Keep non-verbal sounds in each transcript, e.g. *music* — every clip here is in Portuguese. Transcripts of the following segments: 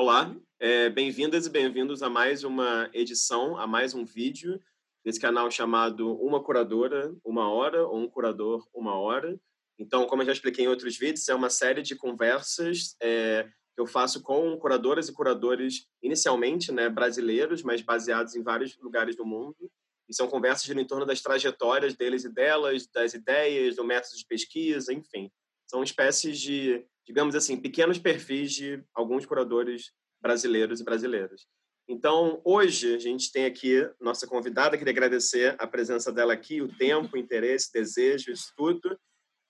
Olá, é, bem-vindas e bem-vindos a mais uma edição, a mais um vídeo desse canal chamado Uma Curadora, Uma Hora, ou Um Curador, Uma Hora. Então, como eu já expliquei em outros vídeos, é uma série de conversas é, que eu faço com curadoras e curadores, inicialmente né, brasileiros, mas baseados em vários lugares do mundo. E são conversas em torno das trajetórias deles e delas, das ideias, do método de pesquisa, enfim. São espécies de, digamos assim, pequenos perfis de alguns curadores brasileiros e brasileiras. Então, hoje, a gente tem aqui nossa convidada, queria agradecer a presença dela aqui, o tempo, o interesse, desejo, estudo.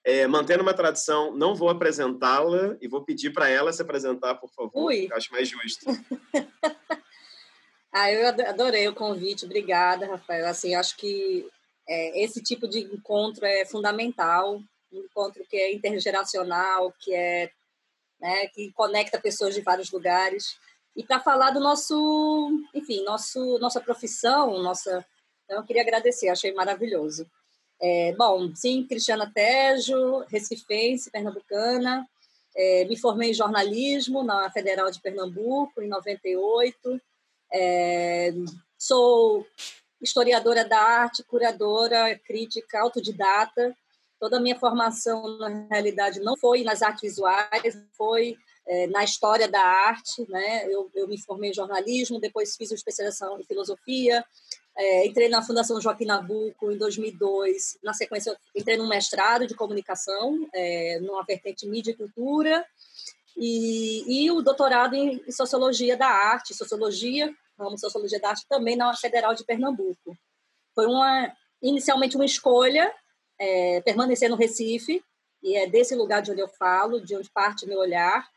É, mantendo uma tradição, não vou apresentá-la e vou pedir para ela se apresentar, por favor. Ui. Acho mais justo. *laughs* ah, eu adorei o convite, obrigada, Rafael. Assim, acho que é, esse tipo de encontro é fundamental, um encontro que é intergeracional, que é né, que conecta pessoas de vários lugares e para falar do nosso, enfim, nosso, nossa profissão, nossa. Então, eu queria agradecer, achei maravilhoso. É, bom, sim, Cristiana Tejo, recifense, pernambucana. É, me formei em jornalismo na Federal de Pernambuco, em 98. É, sou historiadora da arte, curadora, crítica, autodidata. Toda a minha formação, na realidade, não foi nas artes visuais, foi é, na história da arte, né? Eu, eu, me formei em jornalismo, depois fiz uma especialização em filosofia, é, entrei na Fundação Joaquim Nabuco em 2002, na sequência entrei no mestrado de comunicação, é, numa vertente mídia e cultura, e, e o doutorado em, em, sociologia da arte, sociologia, vamos sociologia da arte também na Federal de Pernambuco. Foi uma inicialmente uma escolha é, permanecer no Recife, e é desse lugar de onde eu falo, de onde parte meu olhar,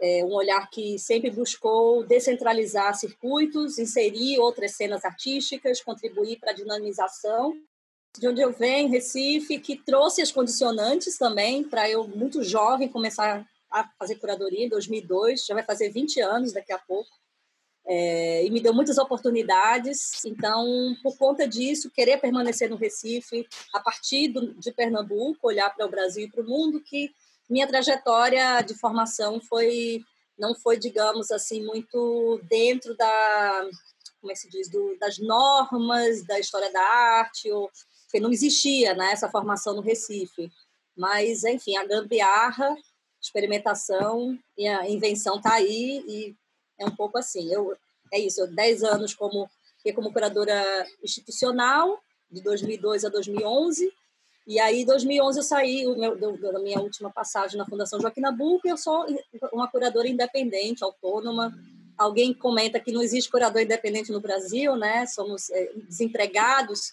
é um olhar que sempre buscou descentralizar circuitos, inserir outras cenas artísticas, contribuir para a dinamização. De onde eu venho, Recife, que trouxe as condicionantes também para eu, muito jovem, começar a fazer curadoria em 2002, já vai fazer 20 anos daqui a pouco. É, e me deu muitas oportunidades. Então, por conta disso, querer permanecer no Recife, a partir do, de Pernambuco, olhar para o Brasil e para o mundo, que minha trajetória de formação foi não foi, digamos assim, muito dentro da como é que se diz, do, das normas da história da arte, ou, porque não existia né, essa formação no Recife. Mas, enfim, a gambiarra, experimentação e a invenção está aí e é um pouco assim. Eu, é isso, eu, 10 anos como, como curadora institucional, de 2002 a 2011, e aí, em 2011, eu saí meu, da minha última passagem na Fundação Joaquim Nabuco eu sou uma curadora independente, autônoma. Alguém comenta que não existe curador independente no Brasil, né? Somos é, desempregados,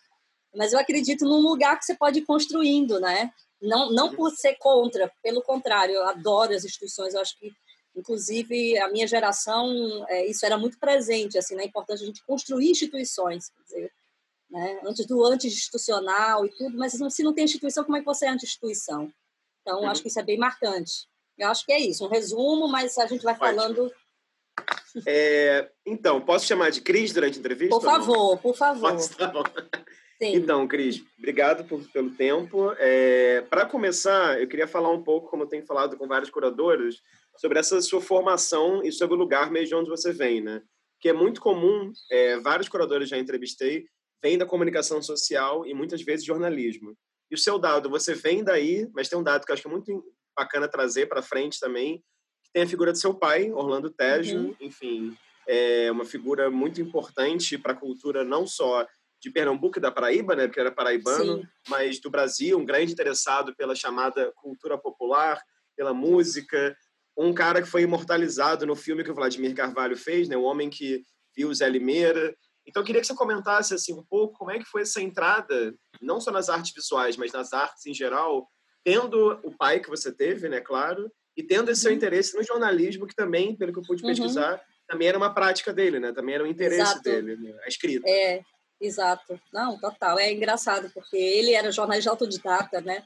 mas eu acredito num lugar que você pode ir construindo, né? Não, não por ser contra, pelo contrário, eu adoro as instituições, eu acho que inclusive a minha geração é, isso era muito presente assim na né? importância de a gente construir instituições dizer, né? antes do anti-institucional e tudo, mas se não tem instituição, como é que você é anti-instituição? Então, uhum. acho que isso é bem marcante. Eu acho que é isso, um resumo, mas a gente vai Ótimo. falando. É, então, posso chamar de Cris durante a entrevista? Por favor, por favor. Tá bom. Sim. Então, Cris, obrigado por, pelo tempo. É, Para começar, eu queria falar um pouco, como eu tenho falado com vários curadores, sobre essa sua formação e sobre o lugar mesmo de onde você vem, né? Que é muito comum, é, vários curadores já entrevistei, vem da comunicação social e muitas vezes jornalismo. E o seu dado, você vem daí, mas tem um dado que eu acho que é muito bacana trazer para frente também, que tem a figura do seu pai, Orlando Tejo, uhum. enfim, é uma figura muito importante para a cultura não só de Pernambuco e da Paraíba, né, porque era paraibano, Sim. mas do Brasil, um grande interessado pela chamada cultura popular, pela música, um cara que foi imortalizado no filme que o Vladimir Carvalho fez, né, o homem que viu Zé Limeira, então, eu queria que você comentasse assim um pouco como é que foi essa entrada, não só nas artes visuais, mas nas artes em geral, tendo o pai que você teve, né, claro, e tendo esse seu uhum. interesse no jornalismo, que também, pelo que eu pude uhum. pesquisar, uhum. também era uma prática dele, né? Também era um interesse exato. dele, né? a escrita. É, exato. Não, total. É engraçado, porque ele era jornalista autodidata, né?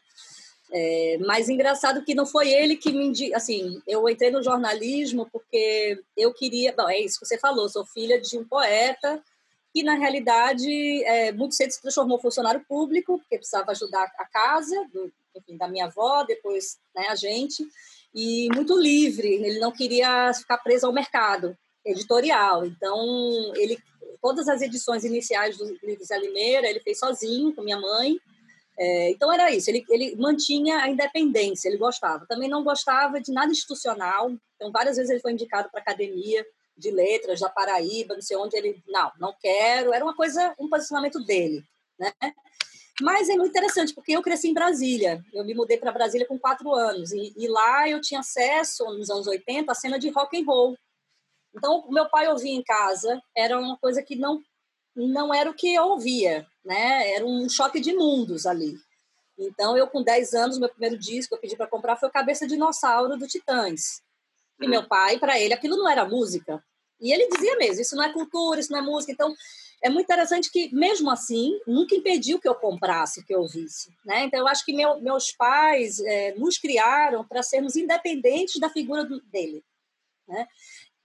É, mas engraçado que não foi ele que me assim eu entrei no jornalismo porque eu queria bom, é isso que você falou sou filha de um poeta que na realidade é, muito cedo se transformou funcionário público, porque precisava ajudar a casa do, enfim, da minha avó, depois né, a gente. e muito livre. Ele não queria ficar preso ao mercado editorial. Então, ele todas as edições iniciais do livro Zé Limeira ele fez sozinho com minha mãe. É, então era isso. Ele, ele mantinha a independência. Ele gostava. Também não gostava de nada institucional. Então várias vezes ele foi indicado para academia de letras da Paraíba, não sei onde ele não, não quero. Era uma coisa, um posicionamento dele, né? Mas é muito interessante, porque eu cresci em Brasília. Eu me mudei para Brasília com quatro anos. E, e, lá eu tinha acesso, nos anos 80, à cena de rock and roll. Então, o meu pai ouvia em casa, era uma coisa que não, não era o que eu ouvia, né? Era um choque de mundos ali. Então, eu com 10 anos, meu primeiro disco eu pedi para comprar foi o Cabeça Dinossauro do Titãs. E meu pai, para ele, aquilo não era música. E ele dizia mesmo, isso não é cultura, isso não é música. Então, é muito interessante que, mesmo assim, nunca impediu que eu comprasse, que eu ouvisse. Né? Então, eu acho que meu, meus pais é, nos criaram para sermos independentes da figura do, dele, né?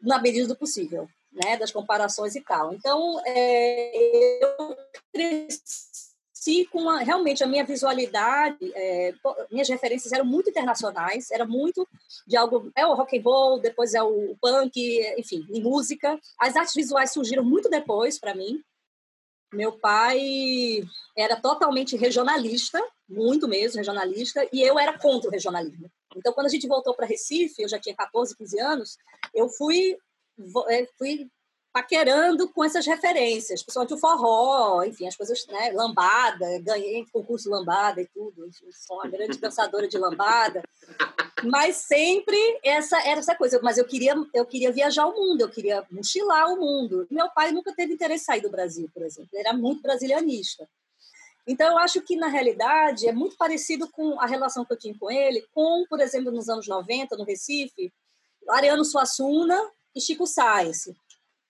na medida do possível, né? das comparações e tal. Então, é, eu cresci com a, realmente a minha visualidade, é, minhas referências eram muito internacionais, era muito de algo, é o rock and roll, depois é o punk, enfim, em música. As artes visuais surgiram muito depois para mim. Meu pai era totalmente regionalista, muito mesmo regionalista, e eu era contra o regionalismo. Então, quando a gente voltou para Recife, eu já tinha 14, 15 anos, eu fui fui paquerando com essas referências, principalmente o forró, enfim, as coisas, né, lambada, ganhei concurso lambada e tudo, sou uma grande dançadora de lambada, mas sempre essa era essa coisa, mas eu queria eu queria viajar o mundo, eu queria mochilar o mundo. Meu pai nunca teve interesse em sair do Brasil, por exemplo, ele era muito brasilianista. Então, eu acho que, na realidade, é muito parecido com a relação que eu tinha com ele, com, por exemplo, nos anos 90, no Recife, Ariano Suassuna e Chico Sainz.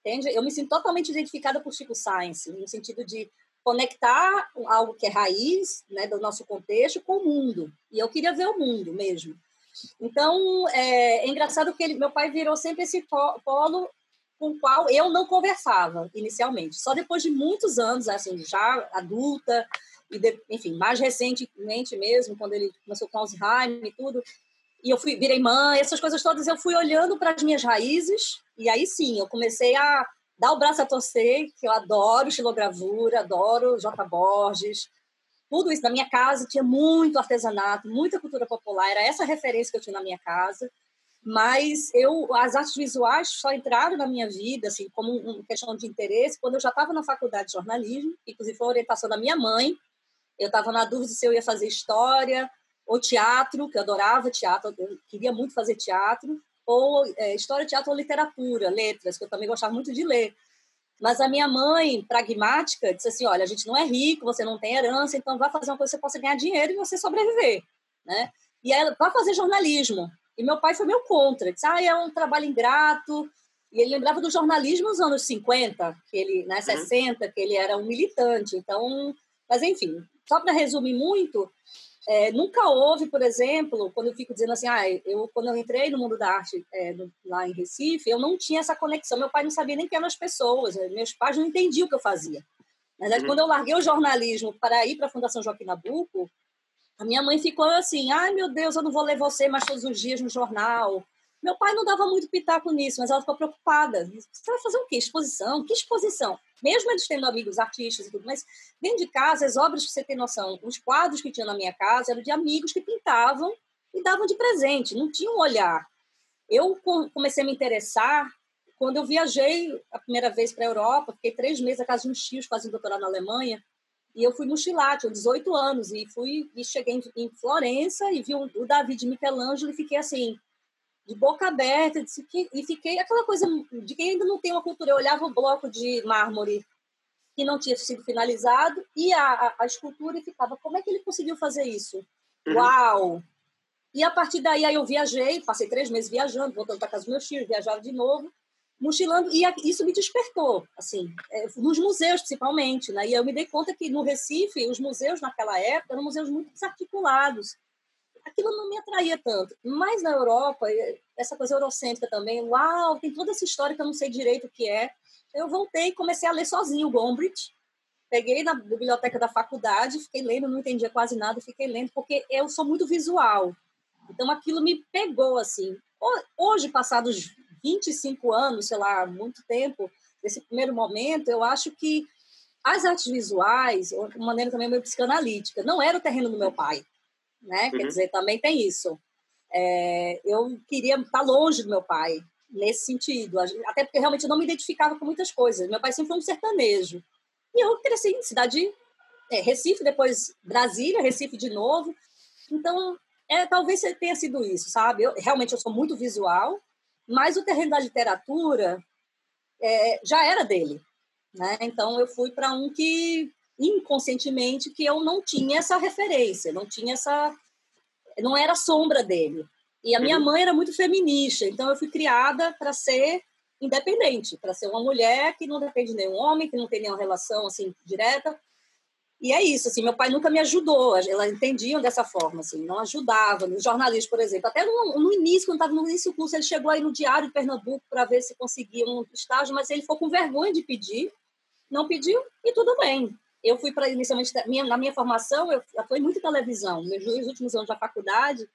Entende? Eu me sinto totalmente identificada por Chico Science, no sentido de conectar algo que é raiz né, do nosso contexto com o mundo. E eu queria ver o mundo mesmo. Então, é, é engraçado que ele, meu pai virou sempre esse polo com o qual eu não conversava inicialmente. Só depois de muitos anos, assim, já adulta, e de, enfim, mais recentemente mesmo, quando ele começou com Alzheimer e tudo, e eu fui, virei mãe, essas coisas todas, eu fui olhando para as minhas raízes, e aí sim, eu comecei a dar o braço a torcer, que eu adoro estilogravura, adoro J. Borges, tudo isso. Na minha casa tinha muito artesanato, muita cultura popular, era essa referência que eu tinha na minha casa, mas eu as artes visuais só entraram na minha vida assim como uma questão de interesse quando eu já estava na faculdade de jornalismo, inclusive foi a orientação da minha mãe. Eu estava na dúvida se eu ia fazer história ou teatro, que eu adorava teatro, eu queria muito fazer teatro, ou é, história, teatro ou literatura, letras, que eu também gostava muito de ler. Mas a minha mãe, pragmática, disse assim: olha, a gente não é rico, você não tem herança, então vá fazer uma coisa que você possa ganhar dinheiro e você sobreviver. Né? E ela, vá fazer jornalismo. E meu pai foi meu contra, disse: ah, é um trabalho ingrato. E ele lembrava do jornalismo nos anos 50, que ele, né, 60, uhum. que ele era um militante. Então, mas enfim, só para resumir muito, é, nunca houve, por exemplo, quando eu fico dizendo assim, ah, eu quando eu entrei no mundo da arte é, no, lá em Recife, eu não tinha essa conexão. Meu pai não sabia nem quem eram as pessoas, né? meus pais não entendiam o que eu fazia. Na verdade, uhum. quando eu larguei o jornalismo para ir para a Fundação Joaquim Nabuco, a minha mãe ficou assim, ai meu Deus, eu não vou ler você mais todos os dias no jornal. Meu pai não dava muito pitaco nisso, mas ela ficou preocupada. Você vai fazer o quê? Exposição? Que exposição? Mesmo eles tendo amigos artistas e tudo, mas dentro de casa, as obras que você tem noção, os quadros que tinha na minha casa eram de amigos que pintavam e davam de presente, não tinha um olhar. Eu comecei a me interessar quando eu viajei a primeira vez para a Europa, fiquei três meses na casa de uns tios fazendo doutorado na Alemanha, e eu fui mochilar, tinha 18 anos, e fui e cheguei em, Florença e vi o, David Michelangelo e fiquei assim, de boca aberta, e fiquei aquela coisa de quem ainda não tem uma cultura. Eu olhava o bloco de mármore que não tinha sido finalizado e a, a, a escultura e ficava, como é que ele conseguiu fazer isso? Uhum. Uau! E a partir daí aí eu viajei, passei três meses viajando, voltando para casa dos meus filhos, viajava de novo, mochilando, e isso me despertou, assim, é, nos museus principalmente, né? E eu me dei conta que no Recife, os museus naquela época eram museus muito desarticulados, aquilo não me atraía tanto. Mas na Europa, essa coisa eurocêntrica também, uau, tem toda essa história que eu não sei direito o que é. Eu voltei e comecei a ler sozinho o Gombrich. Peguei na biblioteca da faculdade, fiquei lendo, não entendia quase nada, fiquei lendo, porque eu sou muito visual. Então aquilo me pegou assim. Hoje, passados 25 anos, sei lá, muito tempo, desse primeiro momento, eu acho que as artes visuais, de maneira também meio psicanalítica, não era o terreno do meu pai, né? Uhum. Quer dizer, também tem isso. É, eu queria estar longe do meu pai, nesse sentido. Até porque realmente eu não me identificava com muitas coisas. Meu pai sempre foi um sertanejo. E eu cresci em cidade é, Recife, depois Brasília, Recife de novo. Então, é, talvez tenha sido isso, sabe? Eu, realmente eu sou muito visual, mas o terreno da literatura é, já era dele, né? Então eu fui para um que inconscientemente que eu não tinha essa referência, não tinha essa, não era sombra dele. E a minha uhum. mãe era muito feminista, então eu fui criada para ser independente, para ser uma mulher que não depende de nenhum homem, que não tem nenhuma relação assim direta. E é isso, assim, meu pai nunca me ajudou, elas entendiam dessa forma, assim, não ajudava. No jornalismo, por exemplo, até no, no início, quando estava no início do curso, ele chegou aí no Diário de Pernambuco para ver se conseguia um estágio, mas ele ficou com vergonha de pedir, não pediu e tudo bem. Eu fui para, inicialmente, minha, na minha formação, eu atuei muito em televisão. Nos últimos anos da faculdade,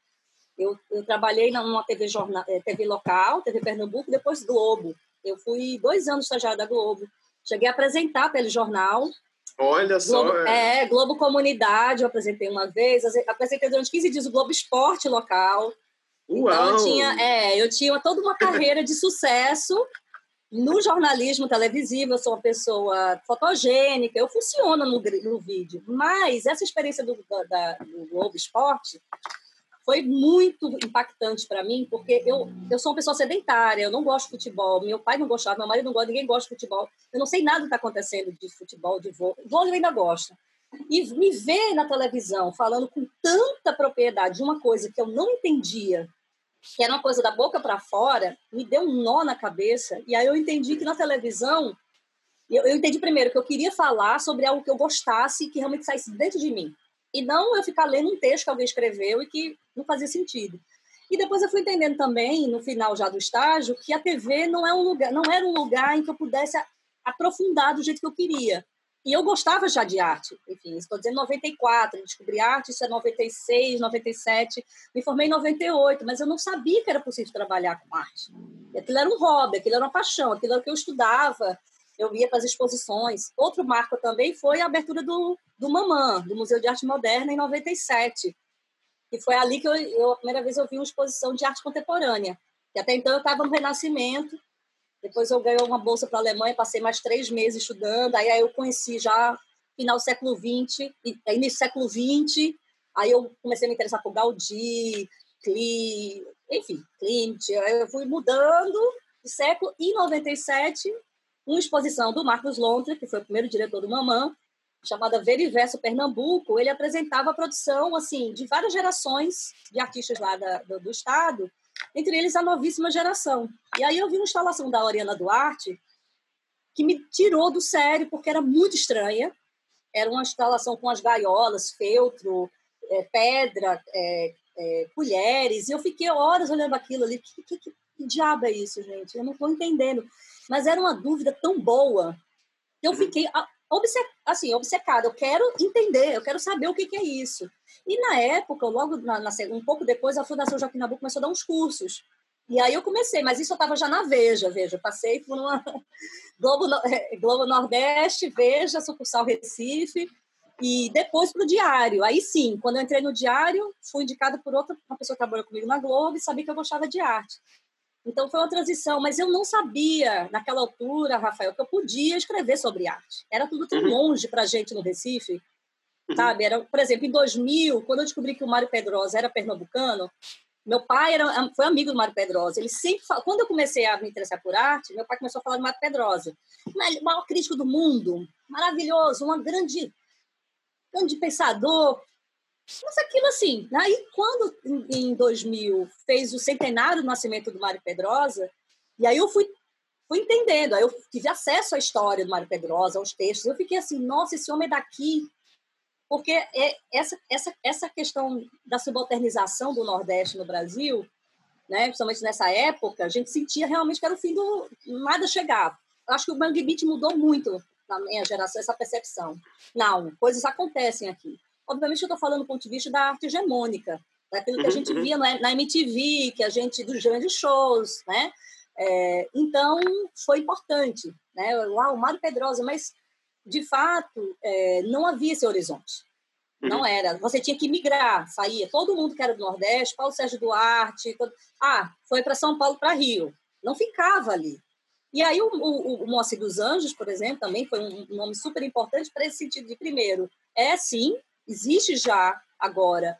eu, eu trabalhei numa TV, jornal, eh, TV local, TV Pernambuco, depois Globo. Eu fui dois anos estagiária da Globo. Cheguei a apresentar telejornal. Olha Globo, só. É, Globo Comunidade, eu apresentei uma vez. Apresentei durante 15 dias o Globo Esporte local. Uau. Então, eu tinha, é, eu tinha toda uma carreira de sucesso no jornalismo televisivo. Eu sou uma pessoa fotogênica, eu funciono no, no vídeo. Mas essa experiência do, da, do Globo Esporte foi muito impactante para mim, porque eu, eu sou uma pessoa sedentária, eu não gosto de futebol, meu pai não gostava, meu marido não gosta, ninguém gosta de futebol, eu não sei nada que está acontecendo de futebol, de vôlei, vôlei ainda gosto. E me ver na televisão falando com tanta propriedade de uma coisa que eu não entendia, que era uma coisa da boca para fora, me deu um nó na cabeça, e aí eu entendi que na televisão, eu, eu entendi primeiro que eu queria falar sobre algo que eu gostasse, que realmente saísse dentro de mim e não eu ficar lendo um texto que alguém escreveu e que não fazia sentido. E depois eu fui entendendo também, no final já do estágio, que a TV não, é um lugar, não era um lugar em que eu pudesse aprofundar do jeito que eu queria. E eu gostava já de arte. Enfim, estou dizendo 94, descobri arte, isso é 96, 97. Me formei em 98, mas eu não sabia que era possível trabalhar com arte. Aquilo era um hobby, aquilo era uma paixão, aquilo era o que eu estudava, eu ia para as exposições. Outro marco também foi a abertura do, do Mamã, do Museu de Arte Moderna, em 97. E foi ali que eu, eu a primeira vez eu vi uma exposição de arte contemporânea. E até então eu estava no Renascimento. Depois eu ganhei uma bolsa para a Alemanha, passei mais três meses estudando. Aí, aí eu conheci já final do século XX, início século XX. Aí eu comecei a me interessar por Gaudí, Klee, enfim, Klimt. Aí eu fui mudando de século. E em 97 uma exposição do Marcos Lontra, que foi o primeiro diretor do Mamã, chamada Veriverso Pernambuco, ele apresentava a produção assim de várias gerações de artistas lá da, do, do, estado, entre eles a novíssima geração. E aí eu vi uma instalação da Oriana Duarte que me tirou do sério, porque era muito estranha. Era uma instalação com as gaiolas, feltro, é, pedra, é, é, colheres, e eu fiquei horas olhando aquilo ali. Que, que, que, que diabo é isso, gente? Eu não estou entendendo. Mas era uma dúvida tão boa que eu uhum. Fiquei assim, obcecada. Eu quero entender, eu quero saber o que, que é isso. E na época, logo na, na, um pouco depois, a Fundação Joaquim Nabuco começou a dar uns cursos. E aí eu comecei, mas isso eu estava já na Veja, Veja. Passei por uma *laughs* Globo, *laughs* Globo Nordeste, Veja, sucursal Recife, e depois para o Diário. Aí sim, quando eu entrei no Diário, fui indicada por outra uma pessoa que trabalhou comigo na Globo e sabia que eu gostava de arte. Então foi uma transição, mas eu não sabia naquela altura, Rafael, que eu podia escrever sobre arte. Era tudo tão uhum. longe para a gente no Recife, uhum. sabe? Era, por exemplo, em 2000, quando eu descobri que o Mário Pedrosa era pernambucano, meu pai era, foi amigo do Mário Pedrosa. Ele sempre fala, quando eu comecei a me interessar por arte, meu pai começou a falar do Mário Pedrosa. O maior crítico do mundo, maravilhoso, um grande, grande pensador, mas aquilo assim, aí né? quando em 2000 fez o centenário do nascimento do Mário Pedrosa, e aí eu fui, fui entendendo, aí eu tive acesso à história do Mário Pedrosa, aos textos, eu fiquei assim, nossa, esse homem é daqui, porque é essa, essa, essa questão da subalternização do Nordeste no Brasil, né, principalmente nessa época, a gente sentia realmente que era o fim do... nada chegava. Acho que o Mangue Beat mudou muito na minha geração, essa percepção. Não, coisas acontecem aqui. Obviamente, eu estou falando do ponto de vista da arte hegemônica, daquilo que a gente uhum, via na MTV, que a gente dos grandes shows, né? É, então foi importante, né? Uau, Mário Pedrosa, mas de fato é, não havia esse horizonte. Não uhum. era. Você tinha que migrar, saía. Todo mundo que era do Nordeste, Paulo Sérgio Duarte, todo... ah, foi para São Paulo, para Rio. Não ficava ali. E aí o, o, o Moacir dos Anjos, por exemplo, também foi um nome super importante para esse sentido de, primeiro, é sim, existe já agora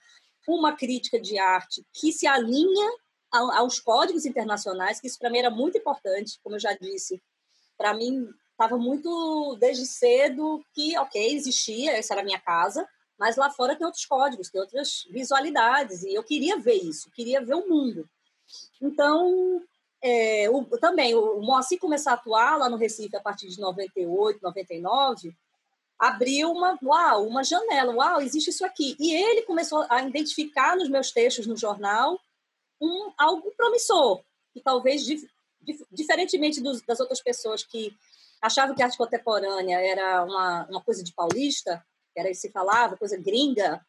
uma crítica de arte que se alinha aos códigos internacionais, que isso para mim era muito importante, como eu já disse. Para mim, estava muito desde cedo que, ok, existia, essa era a minha casa, mas lá fora tem outros códigos, tem outras visualidades, e eu queria ver isso, queria ver o mundo. Então, é, o, também, o Moacir começou a atuar lá no Recife a partir de 98, 99, abriu uma, uau, uma janela, uau, existe isso aqui. E ele começou a identificar nos meus textos no jornal um, algo promissor, que talvez, dif, dif, diferentemente dos, das outras pessoas que achavam que a arte contemporânea era uma, uma coisa de paulista, era isso que se falava, coisa gringa,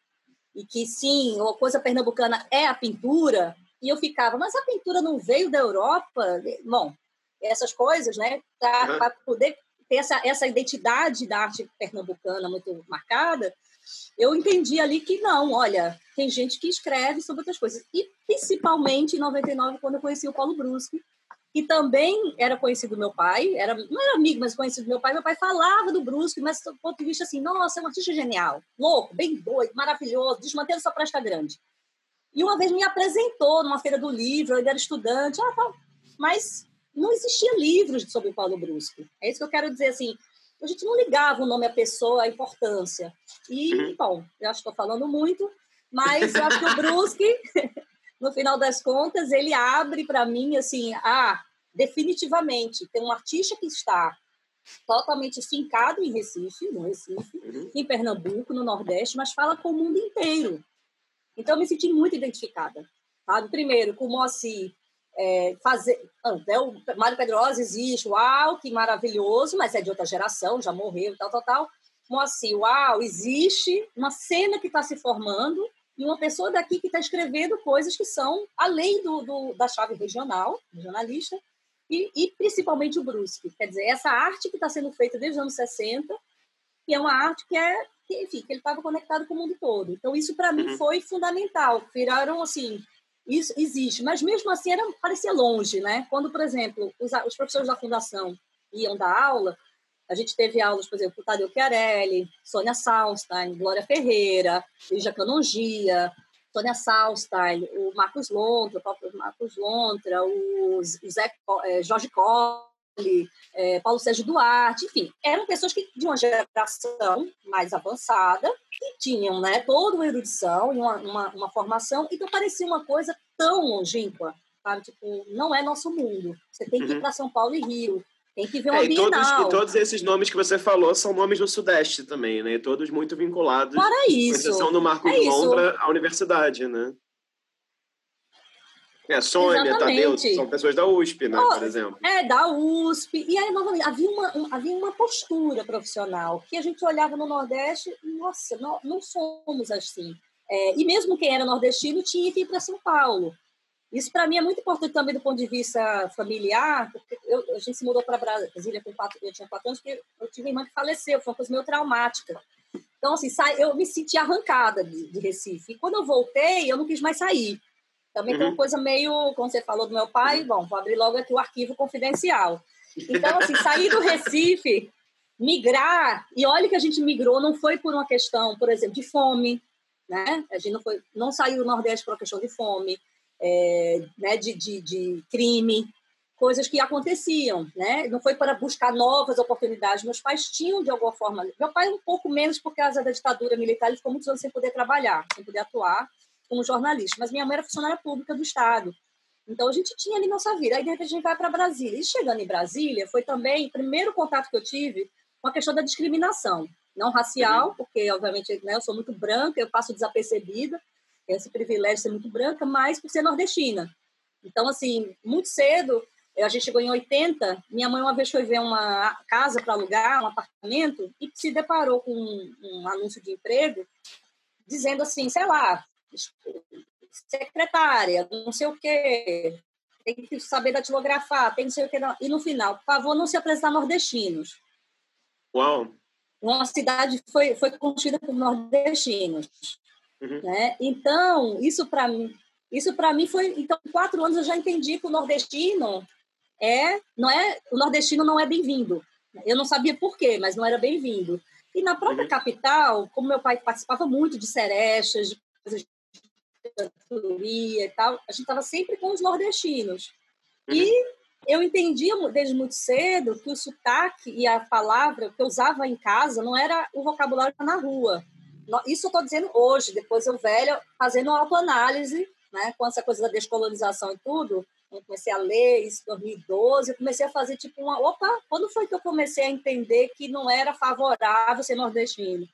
e que sim, a coisa pernambucana é a pintura, e eu ficava, mas a pintura não veio da Europa? Bom, essas coisas, né, para uhum. poder ter essa, essa identidade da arte pernambucana muito marcada, eu entendi ali que não, olha, tem gente que escreve sobre outras coisas. E principalmente em 99, quando eu conheci o Paulo Bruschi, que também era conhecido do meu pai, era, não era amigo, mas conhecido do meu pai. Meu pai falava do Brusque, mas do ponto de vista assim, nossa, é um artista genial, louco, bem doido, maravilhoso, desmantendo sua presta grande. E uma vez me apresentou numa feira do livro, eu era estudante, ah, mas não existia livros sobre o Paulo Brusque. É isso que eu quero dizer, assim, a gente não ligava o nome à pessoa, a importância. E, bom, eu acho que estou falando muito, mas eu acho que o Brusque, *laughs* no final das contas, ele abre para mim, assim, ah, definitivamente, tem um artista que está totalmente fincado em Recife, no Recife, uhum. em Pernambuco, no Nordeste, mas fala com o mundo inteiro. Então, eu me senti muito identificada. Sabe? Primeiro, com o Moacir, é, fazer. Né, o Mário Pedrosa existe, uau, que maravilhoso, mas é de outra geração, já morreu, tal, tal, tal. Moacir, uau, existe uma cena que está se formando e uma pessoa daqui que está escrevendo coisas que são além do, do, da chave regional, jornalista, e, e, principalmente o Brusque. Quer dizer, essa arte que está sendo feita desde os anos 60, que é uma arte que é que, enfim, que ele estava conectado com o mundo todo. Então, isso para mim uhum. foi fundamental. Viraram, assim, isso existe, mas mesmo assim era, parecia longe, né? Quando, por exemplo, os, os professores da fundação iam dar aula, a gente teve aulas, por exemplo, com Tadeu Chiarelli, Sônia Salstein, Glória Ferreira, Lígia Canongia, Sônia Salstein, o Marcos Lontra, o próprio Marcos Lontra, o Zé, é, Jorge Costa, é, Paulo Sérgio Duarte, enfim, eram pessoas que de uma geração mais avançada e tinham né, toda uma erudição e uma, uma, uma formação, então parecia uma coisa tão longínqua, sabe? Tipo, não é nosso mundo. Você tem que ir uhum. para São Paulo e Rio, tem que ver uma é, e todos, e todos esses nomes que você falou são nomes do Sudeste também, né? Todos muito vinculados, Para isso. com exceção do Marcos é Londra, à universidade, né? É, Sônia. Tadeu, são pessoas da USP, né, oh, por exemplo. É, da USP. E aí, novamente, havia uma, havia uma postura profissional que a gente olhava no Nordeste, nossa, não, não somos assim. É, e mesmo quem era nordestino tinha que ir para São Paulo. Isso, para mim, é muito importante também do ponto de vista familiar, porque eu, a gente se mudou para Brasília com quatro, eu tinha quatro anos, porque eu tive uma irmã que faleceu, foi uma coisa meio traumática. Então, assim, eu me senti arrancada de, de Recife. E quando eu voltei, eu não quis mais sair. Também uhum. tem uma uhum. coisa meio, como você falou do meu pai, bom, vou abrir logo aqui o arquivo confidencial. Então, assim, sair do Recife, migrar, e olha que a gente migrou, não foi por uma questão, por exemplo, de fome, né? A gente não, foi, não saiu do Nordeste por uma questão de fome, é, né, de, de, de crime, coisas que aconteciam, né? Não foi para buscar novas oportunidades. Meus pais tinham de alguma forma. Meu pai um pouco menos por causa da ditadura militar, ele ficou muitos anos sem poder trabalhar, sem poder atuar como jornalista, mas minha mãe era funcionária pública do Estado. Então a gente tinha ali nossa vida. Aí de repente a gente vai para Brasília. E chegando em Brasília, foi também o primeiro contato que eu tive com a questão da discriminação. Não racial, uhum. porque obviamente né, eu sou muito branca, eu passo desapercebida, esse privilégio de ser muito branca, mas por ser nordestina. Então, assim, muito cedo, a gente chegou em 80, minha mãe uma vez foi ver uma casa para alugar, um apartamento, e se deparou com um, um anúncio de emprego dizendo assim, sei lá, secretária, não sei o quê, tem que saber datilografar, tem não sei o quê. E no final, por favor, não se apresentar nordestinos. Uau! Uma cidade foi, foi construída por nordestinos. Uhum. Né? Então, isso para mim, isso para mim foi, então, quatro anos eu já entendi que o nordestino é, não é, o nordestino não é bem-vindo. Eu não sabia por quê, mas não era bem-vindo. E na própria uhum. capital, como meu pai participava muito de serechas, de coisas cantoria e tal, a gente estava sempre com os nordestinos. Uhum. E eu entendia desde muito cedo que o sotaque e a palavra que eu usava em casa não era o vocabulário na rua. Isso eu estou dizendo hoje, depois eu velha, fazendo uma autoanálise, né, com essa coisa da descolonização e tudo, eu comecei a ler isso em 2012, eu comecei a fazer tipo uma, opa, quando foi que eu comecei a entender que não era favorável ser nordestino?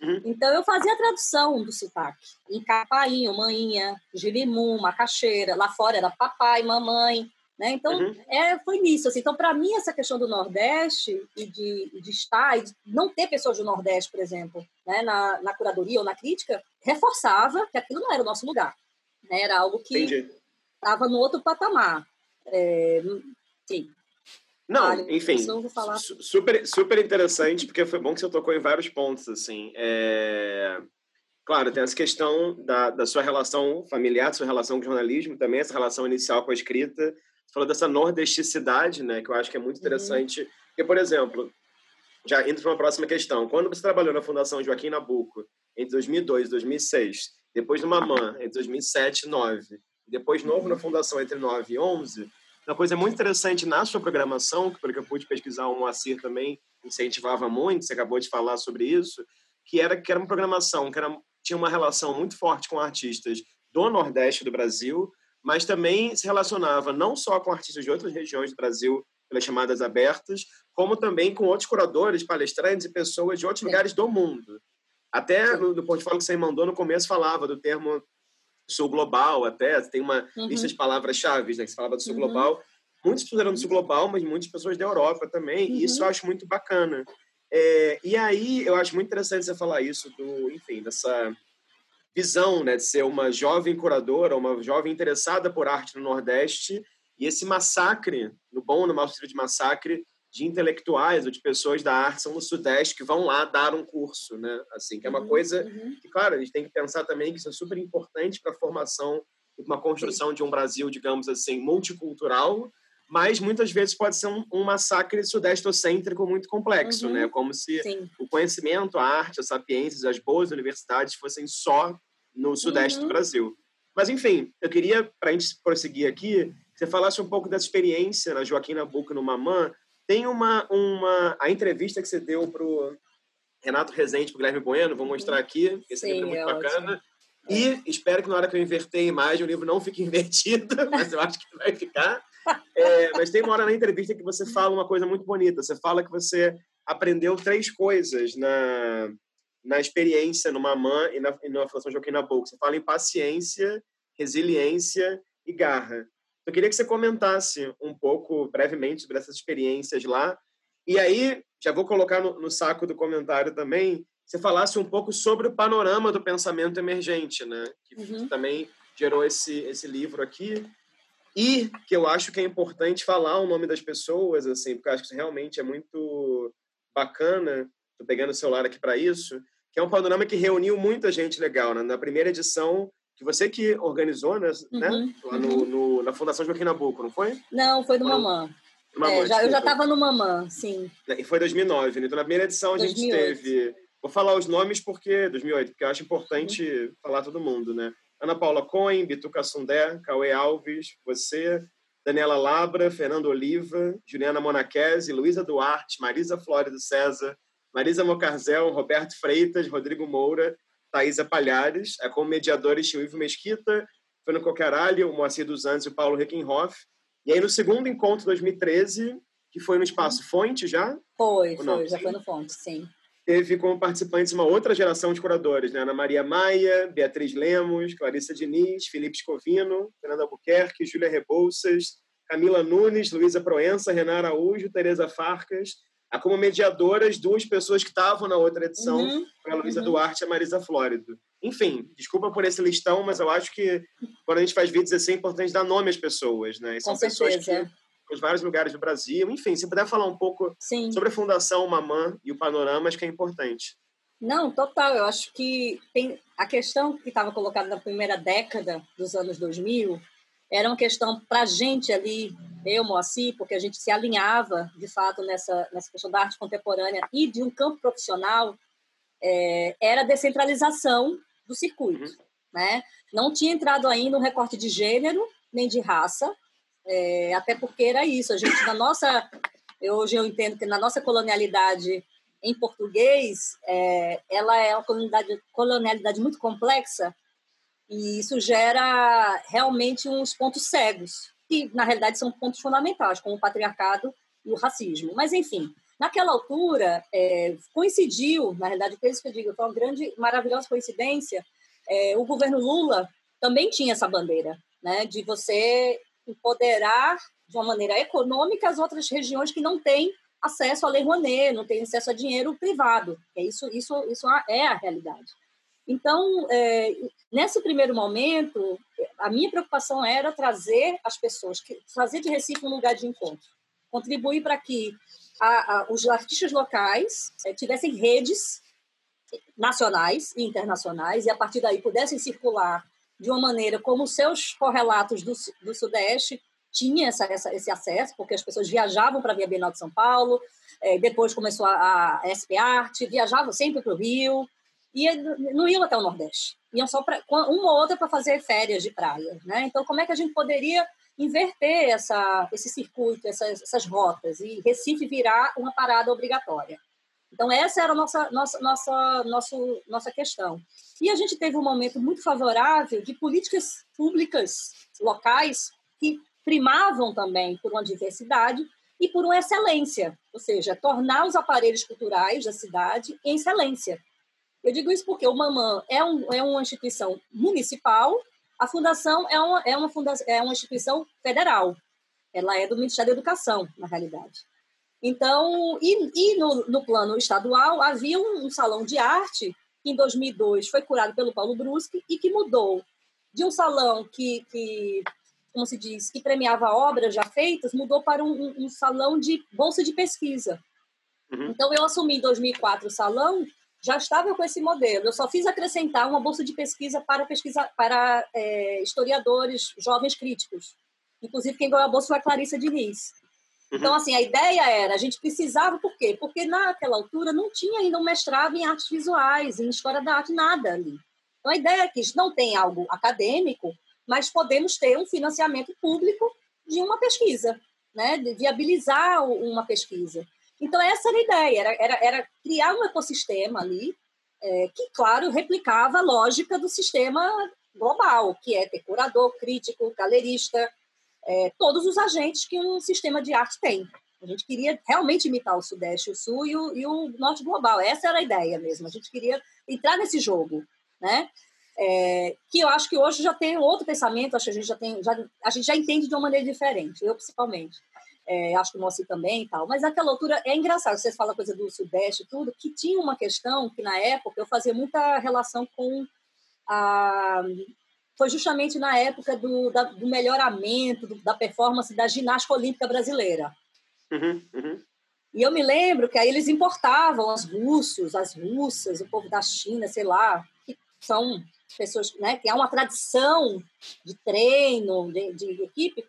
Uhum. Então eu fazia a tradução do sotaque, em capainho, maninha, girimum, macaxeira, lá fora era papai, mamãe, né? Então, uhum. é, foi nisso. Assim. Então, para mim, essa questão do Nordeste e de, de estar, e de não ter pessoas do Nordeste, por exemplo, né, na, na curadoria ou na crítica, reforçava que aquilo não era o nosso lugar. Né? Era algo que estava no outro patamar. É, sim. Não, enfim, super, super interessante, porque foi bom que você tocou em vários pontos, assim. É... Claro, tem essa questão da, da sua relação familiar, da sua relação com o jornalismo, também essa relação inicial com a escrita, falou dessa nordesticidade, né, que eu acho que é muito uhum. interessante. Uhum. Porque, por exemplo, já indo para uma próxima questão, quando você trabalhou na Fundação Joaquim Nabuco entre 2002 e 2006, depois no Mamã entre 2007 e 2009, depois novo uhum. na Fundação entre 9 e 11, uma coisa muito interessante na sua programação, que pelo que eu pude pesquisar, o Moacir também incentivava muito, você acabou de falar sobre isso, que era que era uma programação que era, tinha uma relação muito forte com artistas do Nordeste do Brasil, mas também se relacionava não só com artistas de outras regiões do Brasil, pelas chamadas abertas, como também com outros curadores, palestrantes e pessoas de outros lugares do mundo. Até no, no portfólio que você mandou no começo falava do termo sul global, até tem uma uhum. lista de palavras-chave né, que se falava do sul uhum. global. Muitas pessoas eram do sul global, mas muitas pessoas da Europa também, uhum. e isso eu acho muito bacana. É, e aí eu acho muito interessante você falar isso do, enfim, dessa visão né, de ser uma jovem curadora, uma jovem interessada por arte no Nordeste, e esse massacre, no bom ou no mau sentido de massacre, de intelectuais ou de pessoas da arte são no Sudeste que vão lá dar um curso, né? Assim, que é uma uhum, coisa uhum. que, claro, a gente tem que pensar também que isso é super importante para a formação e uma construção de um Brasil, digamos assim, multicultural, mas muitas vezes pode ser um, um massacre sudestocêntrico muito complexo, né? uhum. né? Como se Sim. o conhecimento, a arte, as sapiências, as boas universidades fossem só no sudeste uhum. do Brasil. Mas, enfim, eu queria, para a gente prosseguir aqui, que você falasse um pouco dessa experiência na Joaquim Nabuco, no Mamã. Tem uma, uma... A entrevista que você deu para o Renato Rezende, para o Guilherme Bueno, vou mostrar aqui, esse Sim, livro é muito é bacana. Ótimo. E espero que na hora que eu inverter a imagem, o livro não fique *laughs* invertido, mas eu acho que vai ficar. É, mas tem uma hora na entrevista que você fala uma coisa muito bonita. Você fala que você aprendeu três coisas na, na experiência no Mamã e na, e na Fundação Joaquim Nabuco. Você fala em paciência, resiliência e garra. Eu queria que você comentasse um pouco, brevemente, sobre essas experiências lá. E aí, já vou colocar no, no saco do comentário também, você falasse um pouco sobre o panorama do pensamento emergente, né? Que uhum. também gerou esse, esse livro aqui. E que eu acho que é importante falar o nome das pessoas, assim, porque eu acho que isso realmente é muito bacana. Estou pegando o celular aqui para isso que é um panorama que reuniu muita gente legal. Né? Na primeira edição, que você que organizou, né? Uhum, né? Lá no, uhum. no, na Fundação Joaquim Nabuco, não foi? Não, foi do Mamã. Mamã é, já, eu já estava no Mamã, sim. E foi 2009, né? Então, na primeira edição, a 2008. gente teve... Vou falar os nomes porque 2008, porque eu acho importante uhum. falar todo mundo, né? Ana Paula Cohen, Bituca Sundé, Cauê Alves, você, Daniela Labra, Fernando Oliva, Juliana Monaquese, Luísa Duarte, Marisa Flores do César, Marisa Mocarzel, Roberto Freitas, Rodrigo Moura, Thaisa Palhares, é como mediadores tinha o Ivo Mesquita, Fernando Cocaralho, o Moacir dos Anjos e o Paulo Reckenhoff. E aí, no segundo encontro, 2013, que foi no Espaço Fonte já? Foi, foi, já foi no Fonte, sim. Teve como participantes uma outra geração de curadores, né? Ana Maria Maia, Beatriz Lemos, Clarissa Diniz, Felipe Scovino, Fernanda Albuquerque, Júlia Rebouças, Camila Nunes, Luísa Proença, Renan Araújo, Tereza Farcas, como mediadoras duas pessoas que estavam na outra edição, uhum. a Luísa uhum. Duarte e a Marisa Flórido. Enfim, desculpa por esse listão, mas eu acho que quando a gente faz vídeos é sempre importante dar nome às pessoas, né? E são Com pessoas certeza. que os vários lugares do Brasil. Enfim, se puder falar um pouco Sim. sobre a Fundação Mamã e o panorama, acho que é importante. Não, total. Eu acho que tem a questão que estava colocada na primeira década dos anos 2000 era uma questão para a gente ali, eu, Moacir, porque a gente se alinhava, de fato, nessa, nessa questão da arte contemporânea e de um campo profissional, é, era a descentralização do circuito. Uhum. Né? Não tinha entrado ainda um recorte de gênero, nem de raça, é, até porque era isso. A gente, na nossa. Eu, hoje eu entendo que na nossa colonialidade em português, é, ela é uma colonialidade, colonialidade muito complexa e isso gera realmente uns pontos cegos, que na realidade são pontos fundamentais, como o patriarcado e o racismo. Mas, enfim, naquela altura, é, coincidiu, na realidade, por isso que eu digo, foi uma grande, maravilhosa coincidência, é, o governo Lula também tinha essa bandeira, né, de você empoderar de uma maneira econômica as outras regiões que não têm acesso à lei Rouanet, não têm acesso a dinheiro privado. É isso, isso, isso é a realidade. Então, é, nesse primeiro momento, a minha preocupação era trazer as pessoas, trazer de Recife um lugar de encontro, contribuir para que a, a, os artistas locais é, tivessem redes nacionais e internacionais e a partir daí pudessem circular de uma maneira como seus correlatos do, do Sudeste tinham essa, essa, esse acesso, porque as pessoas viajavam para a Bienal de São Paulo, é, depois começou a, a SP Arte, viajavam sempre para o Rio, e não iam até o Nordeste. Iam só para uma ou outra para fazer férias de praia. Né? Então, como é que a gente poderia inverter essa, esse circuito, essas, essas rotas, e Recife virar uma parada obrigatória? Então, essa era a nossa, nossa, nossa, nossa questão. E a gente teve um momento muito favorável de políticas públicas locais que primavam também por uma diversidade e por uma excelência, ou seja, tornar os aparelhos culturais da cidade em excelência. Eu digo isso porque o Mamã é, um, é uma instituição municipal, a fundação é uma, é, uma funda é uma instituição federal. Ela é do Ministério da Educação, na realidade. Então, e, e no, no, plano estadual, havia um, um, salão de arte que, em 2002, foi curado pelo Paulo Bruschi e que mudou de um salão que, que como se diz, que premiava obras já feitas, mudou para um, um salão de bolsa de pesquisa. Uhum. Então, eu assumi em 2004 o salão já estava com esse modelo. Eu só fiz acrescentar uma bolsa de pesquisa para pesquisa para é, historiadores jovens críticos. Inclusive, quem ganhou a bolsa foi a Clarissa Diniz. Uhum. Então, assim, a ideia era, a gente precisava, por quê? Porque naquela altura não tinha ainda um mestrado em artes visuais, em história da arte, nada ali. Então, a ideia é que não tem algo acadêmico, mas podemos ter um financiamento público de uma pesquisa, né? de viabilizar uma pesquisa. Então, essa era a ideia, era, era, era criar um ecossistema ali é, que, claro, replicava a lógica do sistema global, que é ter curador, crítico, galerista, é, todos os agentes que um sistema de arte tem. A gente queria realmente imitar o Sudeste, o Sul e o, e o Norte global. Essa era a ideia mesmo. A gente queria entrar nesse jogo, né? É, que eu acho que hoje já tem outro pensamento, acho que a gente já tem, já, a gente já entende de uma maneira diferente, eu principalmente é, acho que o Moacir também e tal. Mas naquela altura é engraçado, vocês falam coisa do Sudeste e tudo, que tinha uma questão que na época eu fazia muita relação com a. Foi justamente na época do, da, do melhoramento do, da performance da ginástica olímpica brasileira. Uhum, uhum. E eu me lembro que aí eles importavam os russos, as russas, o povo da China, sei lá, que são pessoas né, que há uma tradição de treino, de, de equipe,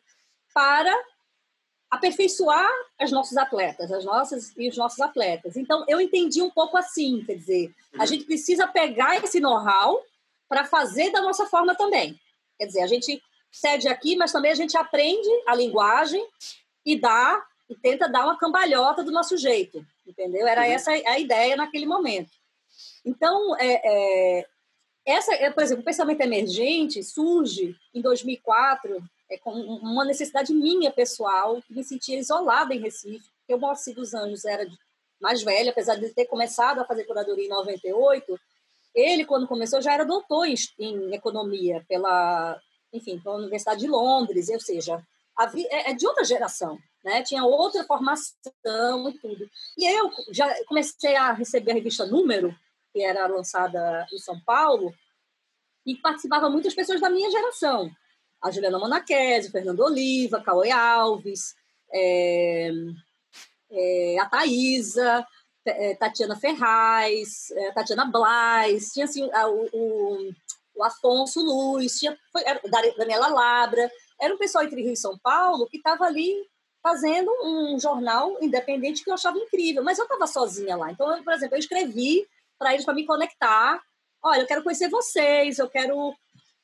para aperfeiçoar as nossos atletas, as nossas e os nossos atletas. Então, eu entendi um pouco assim, quer dizer, a uhum. gente precisa pegar esse know-how para fazer da nossa forma também. Quer dizer, a gente cede aqui, mas também a gente aprende a linguagem e dá e tenta dar uma cambalhota do nosso jeito, entendeu? Era uhum. essa a ideia naquele momento. Então, é, é, essa, é, por exemplo, o pensamento emergente surge em 2004 é, com uma necessidade minha pessoal, me sentia isolada em Recife, porque o Moacir dos Anjos era mais velho, apesar de ter começado a fazer curadoria em 98, ele, quando começou, já era doutor em, em economia pela, enfim, pela Universidade de Londres, ou seja, havia, é, é de outra geração, né? Tinha outra formação e tudo. E eu já comecei a receber a revista Número, que era lançada em São Paulo, e participava muitas pessoas da minha geração. A Juliana Monaquese, Fernando Oliva, Cauê Alves, é, é, a Thaisa, é, Tatiana Ferraz, é, Tatiana Blas, tinha assim, a, o, o, o, Afonso Luz, tinha foi, Daniela Labra, era um pessoal entre Rio e São Paulo que estava ali fazendo um jornal independente que eu achava incrível, mas eu estava sozinha lá. Então, eu, por exemplo, eu escrevi para eles para me conectar. Olha, eu quero conhecer vocês, eu quero.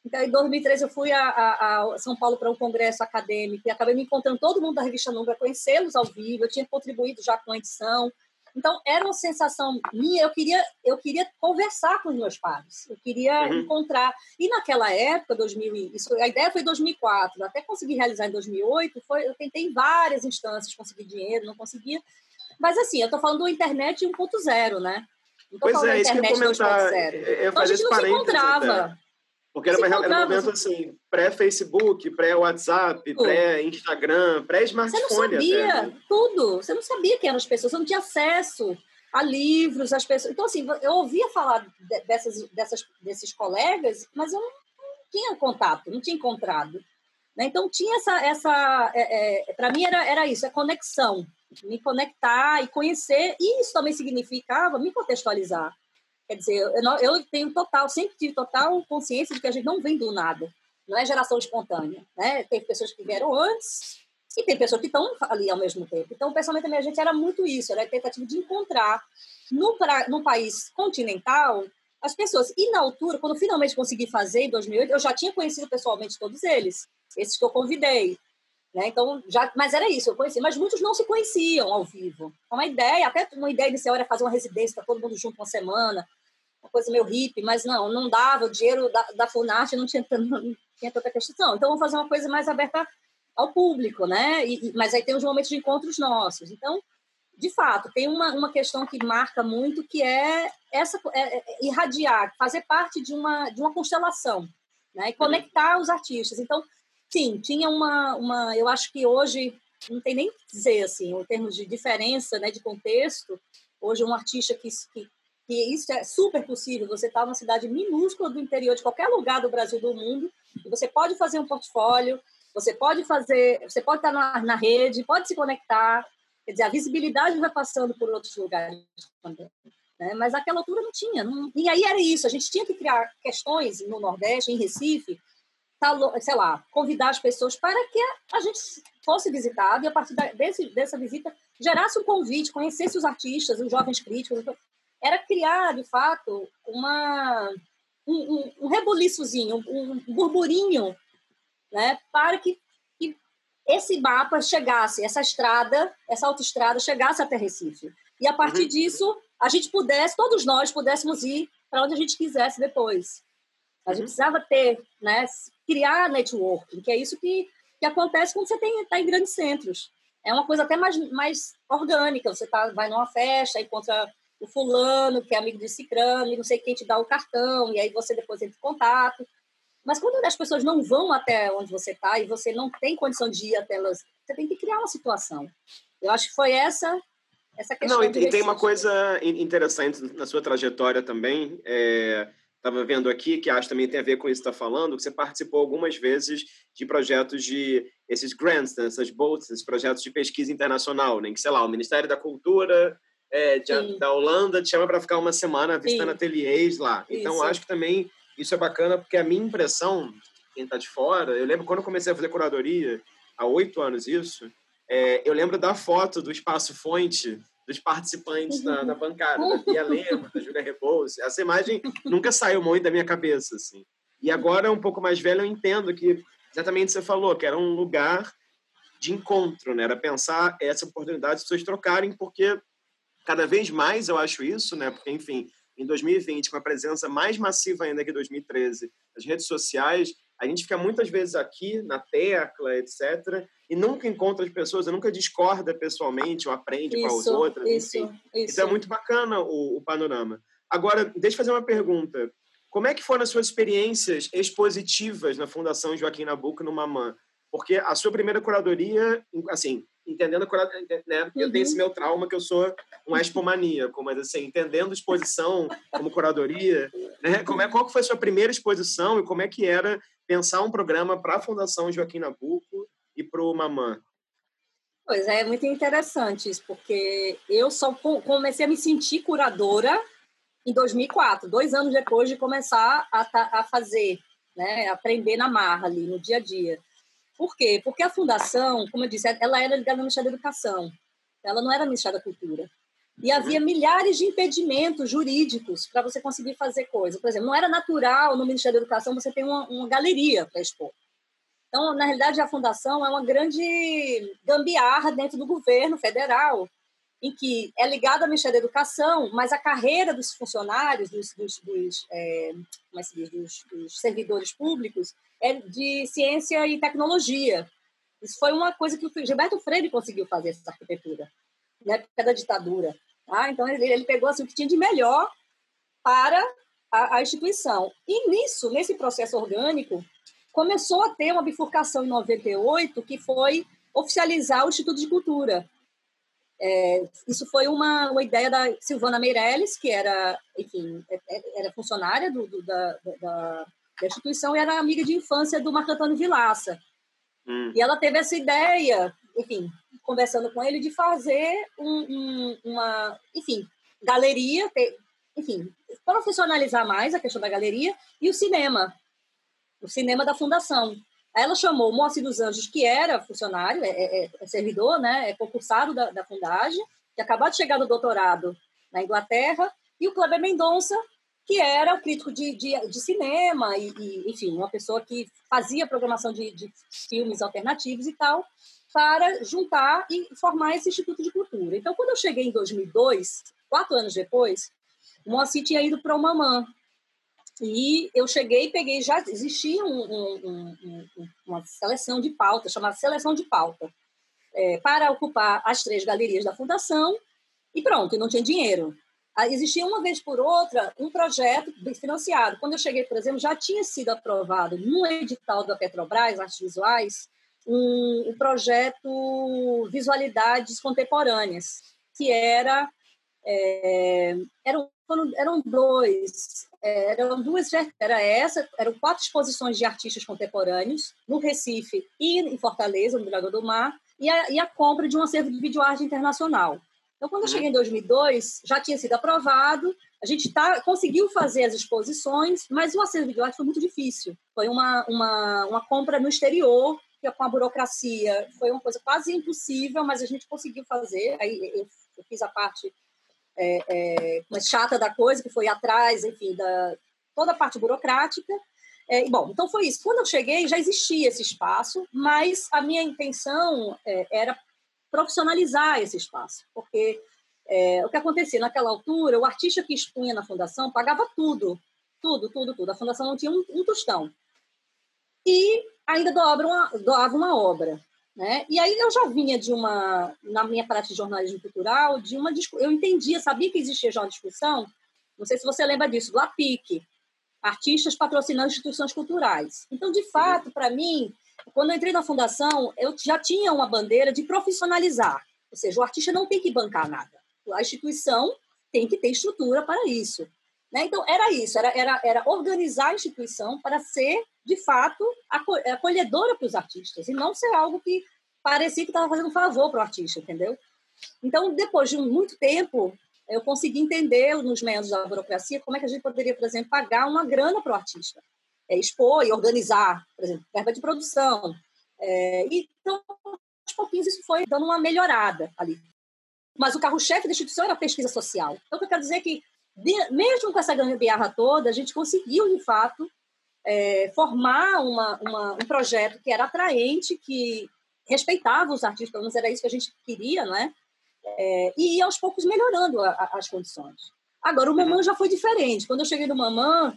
Então, em 2013, eu fui a, a, a São Paulo para um congresso acadêmico e acabei me encontrando todo mundo da revista Número, conhecê-los ao vivo. Eu tinha contribuído já com a edição. Então, era uma sensação minha, eu queria, eu queria conversar com os meus pais, eu queria uhum. encontrar. E naquela época, 2000, isso, a ideia foi em 2004, até conseguir realizar em 2008, foi, eu tentei em várias instâncias conseguir dinheiro, não conseguia. Mas, assim, eu estou falando do internet 1.0, né? Não é, isso que eu ia comentar. Eu então, a gente não se encontrava. Até. Porque era, era um momento assim, pré-Facebook, pré-WhatsApp, pré-Instagram, pré-smartphone. Você não sabia até, né? tudo. Você não sabia quem eram as pessoas, você não tinha acesso a livros, as pessoas. Então, assim, eu ouvia falar dessas, dessas, desses colegas, mas eu não, tinha contato, não tinha encontrado. Né? Então, tinha essa. essa é, é, Para mim, era, era isso, é conexão. Me conectar e conhecer. E isso também significava me contextualizar. Quer dizer, eu, eu tenho total, sempre tive total consciência de que a gente não vem do nada. Não é geração espontânea. Né? Tem pessoas que vieram antes e tem pessoas que estão ali ao mesmo tempo. Então, o pensamento gente era muito isso, era a tentativa de encontrar no, pra, no país continental as pessoas. E na altura, quando finalmente consegui fazer, em 2008, eu já tinha conhecido pessoalmente todos eles, esses que eu convidei. Né? Então, já, mas era isso, eu conheci. Mas muitos não se conheciam ao vivo. Então, uma ideia, até uma ideia inicial era fazer uma residência para todo mundo junto uma semana, uma coisa meio hippie, mas não, não dava, o dinheiro da, da Funarte não tinha, não tinha tanta questão. Então, vamos fazer uma coisa mais aberta ao público, né? E, mas aí tem os momentos de encontros nossos. Então, de fato, tem uma, uma questão que marca muito, que é essa é, é, irradiar, fazer parte de uma, de uma constelação, né? E conectar os artistas. Então, sim, tinha uma, uma... Eu acho que hoje, não tem nem dizer, assim, em termos de diferença, né, de contexto, hoje um artista que, que isso é super possível. Você está numa cidade minúscula do interior de qualquer lugar do Brasil do mundo e você pode fazer um portfólio, você pode fazer, você pode estar na, na rede, pode se conectar. Quer dizer, a visibilidade vai passando por outros lugares também. Né? Mas naquela altura não tinha. Não... E aí era isso. A gente tinha que criar questões no Nordeste, em Recife, sei lá, convidar as pessoas para que a gente fosse visitado e a partir desse, dessa visita gerasse um convite, conhecesse os artistas, os jovens críticos, era criar, de fato, uma, um, um, um rebuliçozinho, um, um burburinho, né, para que, que esse mapa chegasse, essa estrada, essa autoestrada chegasse até Recife. E a partir uhum. disso, a gente pudesse, todos nós pudéssemos ir para onde a gente quisesse depois. A gente uhum. precisava ter, né, criar networking, que é isso que, que acontece quando você está em grandes centros. É uma coisa até mais, mais orgânica. Você tá, vai numa festa, encontra o fulano, que é amigo de cicrano, e não sei quem te dá o cartão, e aí você depois entra em contato. Mas quando as pessoas não vão até onde você está e você não tem condição de ir até elas, você tem que criar uma situação. Eu acho que foi essa essa questão. Não, e, tem uma coisa interessante na sua trajetória também. Estava é, vendo aqui que acho também tem a ver com isso que está falando, que você participou algumas vezes de projetos de esses grants, né, essas bolsas, esses projetos de pesquisa internacional, né, que sei lá, o Ministério da Cultura é, de, da Holanda te chama para ficar uma semana visitando Sim. ateliês lá. Então, isso. acho que também isso é bacana, porque a minha impressão, quem está de fora, eu lembro quando eu comecei a fazer curadoria, há oito anos isso, é, eu lembro da foto do Espaço Fonte, dos participantes uhum. na, na, bancada, da Bia Lema, da Júlia Rebouças. Essa imagem nunca saiu muito da minha cabeça, assim. E agora, um pouco mais velho, eu entendo que exatamente você falou, que era um lugar de encontro, né? Era pensar essa oportunidade de pessoas trocarem, porque cada vez mais eu acho isso, né? Porque, enfim, em 2020, com a presença mais massiva ainda que em 2013 das redes sociais, a gente fica muitas vezes aqui na tecla, etc., e nunca encontra as pessoas, nunca discorda pessoalmente ou aprende isso, com as outras. Isso, enfim. isso. Então é muito bacana o, o panorama. Agora, deixa eu fazer uma pergunta. Como é que foram as suas experiências expositivas na Fundação Joaquim Nabuco, no Mamã? Porque a sua primeira curadoria, assim, entendendo né? Uhum. Eu tenho esse uhum. meu trauma que eu sou um expomaníaco, mas assim, entendendo exposição como curadoria, né? Como é qual foi a sua primeira exposição e como é que era pensar um programa para a Fundação Joaquim Nabuco e para o Mamã? Pois é, é muito interessante isso, porque eu só comecei a me sentir curadora em 2004, dois anos depois de começar a, a fazer, né, aprender na marra ali, no dia a dia. Por quê? Porque a fundação, como eu disse, ela era ligada ao Ministério da Educação, ela não era Ministério da Cultura. E havia milhares de impedimentos jurídicos para você conseguir fazer coisa. Por exemplo, não era natural no Ministério da Educação você ter uma, uma galeria para expor. Então, na realidade, a fundação é uma grande gambiarra dentro do governo federal, em que é ligada ao Ministério da Educação, mas a carreira dos funcionários, dos, dos, dos, é, como é diz, dos servidores públicos, é de ciência e tecnologia. Isso foi uma coisa que o Gilberto Freire conseguiu fazer, essa arquitetura, na época da ditadura. Tá? Então, ele, ele pegou assim, o que tinha de melhor para a, a instituição. E nisso, nesse processo orgânico, começou a ter uma bifurcação em 98, que foi oficializar o Instituto de Cultura. É, isso foi uma, uma ideia da Silvana Meirelles, que era, enfim, é, é, era funcionária do, do, da, da, da, instituição era amiga de infância do Marco Antônio Vilaça. Hum. E ela teve essa ideia, enfim, conversando com ele, de fazer um, um, uma, enfim, galeria, ter, enfim, profissionalizar mais a questão da galeria e o cinema o cinema da fundação. Aí ela chamou o Moacir dos Anjos, que era funcionário, é, é, é servidor, né, é concursado da, da Fundagem, que acabou de chegar do doutorado na Inglaterra, e o Kleber Mendonça, que era o crítico de, de, de cinema, e, e, enfim, uma pessoa que fazia programação de, de filmes alternativos e tal, para juntar e formar esse Instituto de Cultura. Então, quando eu cheguei em 2002, quatro anos depois, o Moacir tinha ido para o Mamã, e eu cheguei e peguei, já existia um, um, um, uma seleção de pauta, chamada Seleção de Pauta, é, para ocupar as três galerias da Fundação, e pronto, e não tinha dinheiro. Ah, existia uma vez por outra um projeto financiado. Quando eu cheguei, por exemplo, já tinha sido aprovado no edital da Petrobras, Artes Visuais, um, um projeto Visualidades Contemporâneas, que era, é, eram, eram dois, eram duas era essa eram quatro exposições de artistas contemporâneos no Recife e em Fortaleza no Lagoa do Mar e a, e a compra de um acervo de videoarte internacional então quando eu cheguei em 2002 já tinha sido aprovado a gente tá, conseguiu fazer as exposições mas o acervo de videoarte foi muito difícil foi uma uma, uma compra no exterior que com a burocracia foi uma coisa quase impossível mas a gente conseguiu fazer aí eu, eu fiz a parte é, é, mais chata da coisa, que foi atrás, enfim, da toda a parte burocrática. É, bom, então foi isso. Quando eu cheguei, já existia esse espaço, mas a minha intenção é, era profissionalizar esse espaço, porque é, o que acontecia naquela altura, o artista que expunha na fundação pagava tudo, tudo, tudo, tudo. A fundação não tinha um, um tostão. E ainda doava uma, doava uma obra. Né? E aí eu já vinha de uma, na minha prática de jornalismo cultural, de uma eu entendia, sabia que existia já uma discussão, não sei se você lembra disso, do APIC, Artistas Patrocinando Instituições Culturais. Então, de fato, para mim, quando eu entrei na fundação, eu já tinha uma bandeira de profissionalizar, ou seja, o artista não tem que bancar nada, a instituição tem que ter estrutura para isso. Né? Então, era isso, era, era, era organizar a instituição para ser de fato, acolhedora para os artistas, e não ser algo que parecia que estava fazendo um favor para o artista, entendeu? Então, depois de muito tempo, eu consegui entender nos meandros da burocracia como é que a gente poderia, por exemplo, pagar uma grana para o artista, é, expor e organizar, por exemplo, verba de produção. É, então, aos pouquinhos, isso foi dando uma melhorada ali. Mas o carro-chefe da instituição era a pesquisa social. Então, o que eu quero dizer é que, mesmo com essa gambiarra toda, a gente conseguiu, de fato, é, formar uma, uma, um projeto que era atraente, que respeitava os artistas, pelo menos era isso que a gente queria, não é? é e ia aos poucos melhorando a, a, as condições. Agora, o Mamã já foi diferente. Quando eu cheguei no Mamã,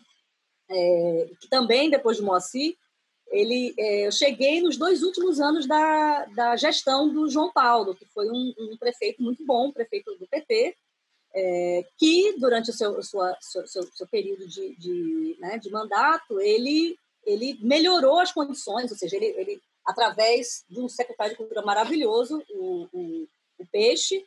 é, que também depois de Moacir, ele, é, eu cheguei nos dois últimos anos da, da gestão do João Paulo, que foi um, um prefeito muito bom, prefeito do PT, é, que durante o seu, sua, seu, seu, seu período de, de, né, de, mandato ele, ele melhorou as condições, ou seja, ele, ele através de um secretário de Cultura maravilhoso, o, o, o Peixe,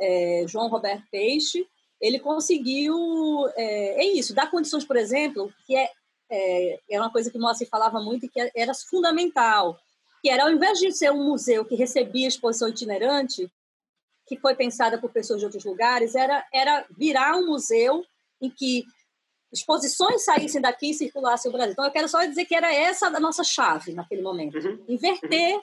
é, João Roberto Peixe, ele conseguiu, é, é, isso, dar condições, por exemplo, que é, é, é uma coisa que o Moacir falava muito e que era fundamental, que era, ao invés de ser um museu que recebia exposição itinerante, que foi pensada por pessoas de outros lugares, era, era virar um museu em que exposições saíssem daqui e circulassem o Brasil. Então, eu quero só dizer que era essa a nossa chave naquele momento. Uhum. Inverter uhum.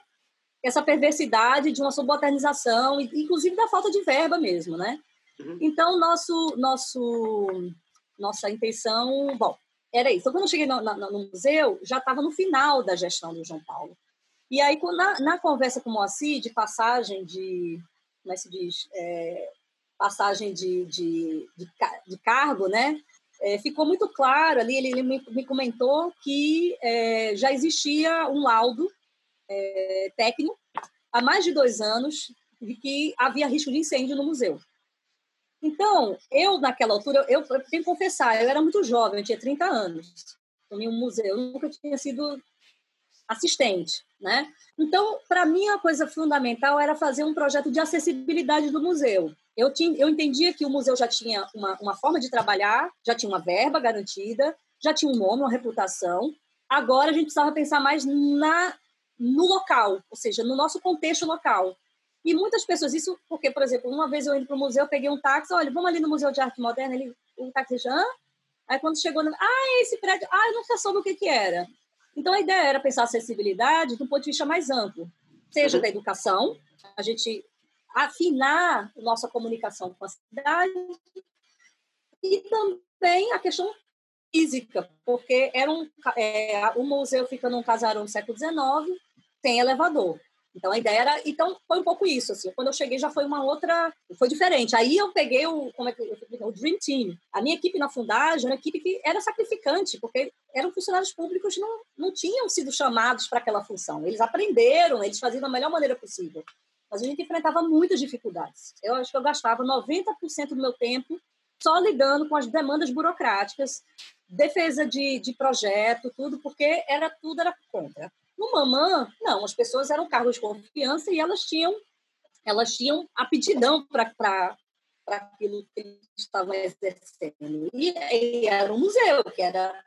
essa perversidade de uma subalternização, inclusive da falta de verba mesmo, né? Uhum. Então, nosso, nosso, nossa intenção... Bom, era isso. Então, quando eu cheguei no, no, no museu, já estava no final da gestão do João Paulo. E aí, na, na conversa com o Moacir, de passagem de... Como é que se diz? É, passagem de, de, de, de cargo, né? é, ficou muito claro ali, ele, ele me, me, comentou que é, já existia um laudo é, técnico há mais de dois anos de que havia risco de incêndio no museu. Então, eu, naquela altura, eu, eu tenho que confessar, eu era muito jovem, eu tinha 30 anos, em um museu, eu nunca tinha sido assistente, né? Então, para mim, a coisa fundamental era fazer um projeto de acessibilidade do museu. Eu, tinha, eu entendia que o museu já tinha uma, uma forma de trabalhar, já tinha uma verba garantida, já tinha um nome, uma reputação. Agora a gente precisava pensar mais na no local, ou seja, no nosso contexto local. E muitas pessoas, isso porque, por exemplo, uma vez eu indo para o museu, peguei um táxi, olha, vamos ali no Museu de Arte Moderna, ele, o táxi Hã? Aí quando chegou, ah, esse prédio, ah, eu não soube o que que era. Então, a ideia era pensar a acessibilidade do ponto de vista mais amplo, seja uhum. da educação, a gente afinar nossa comunicação com a cidade e também a questão física, porque era um, é, o museu fica num casarão do século XIX, tem elevador. Então a ideia era, então foi um pouco isso assim. Quando eu cheguei já foi uma outra, foi diferente. Aí eu peguei o como é que o Dream Team. A minha equipe na fundagem uma equipe que era sacrificante, porque eram funcionários públicos que não não tinham sido chamados para aquela função. Eles aprenderam, eles faziam da melhor maneira possível. Mas a gente enfrentava muitas dificuldades. Eu acho que eu gastava 90% do meu tempo só lidando com as demandas burocráticas, defesa de, de projeto, tudo, porque era tudo era contra. No Mamã, não, as pessoas eram cargos de confiança e elas tinham elas tinham aptidão para aquilo que estavam exercendo. E, e era um museu, que era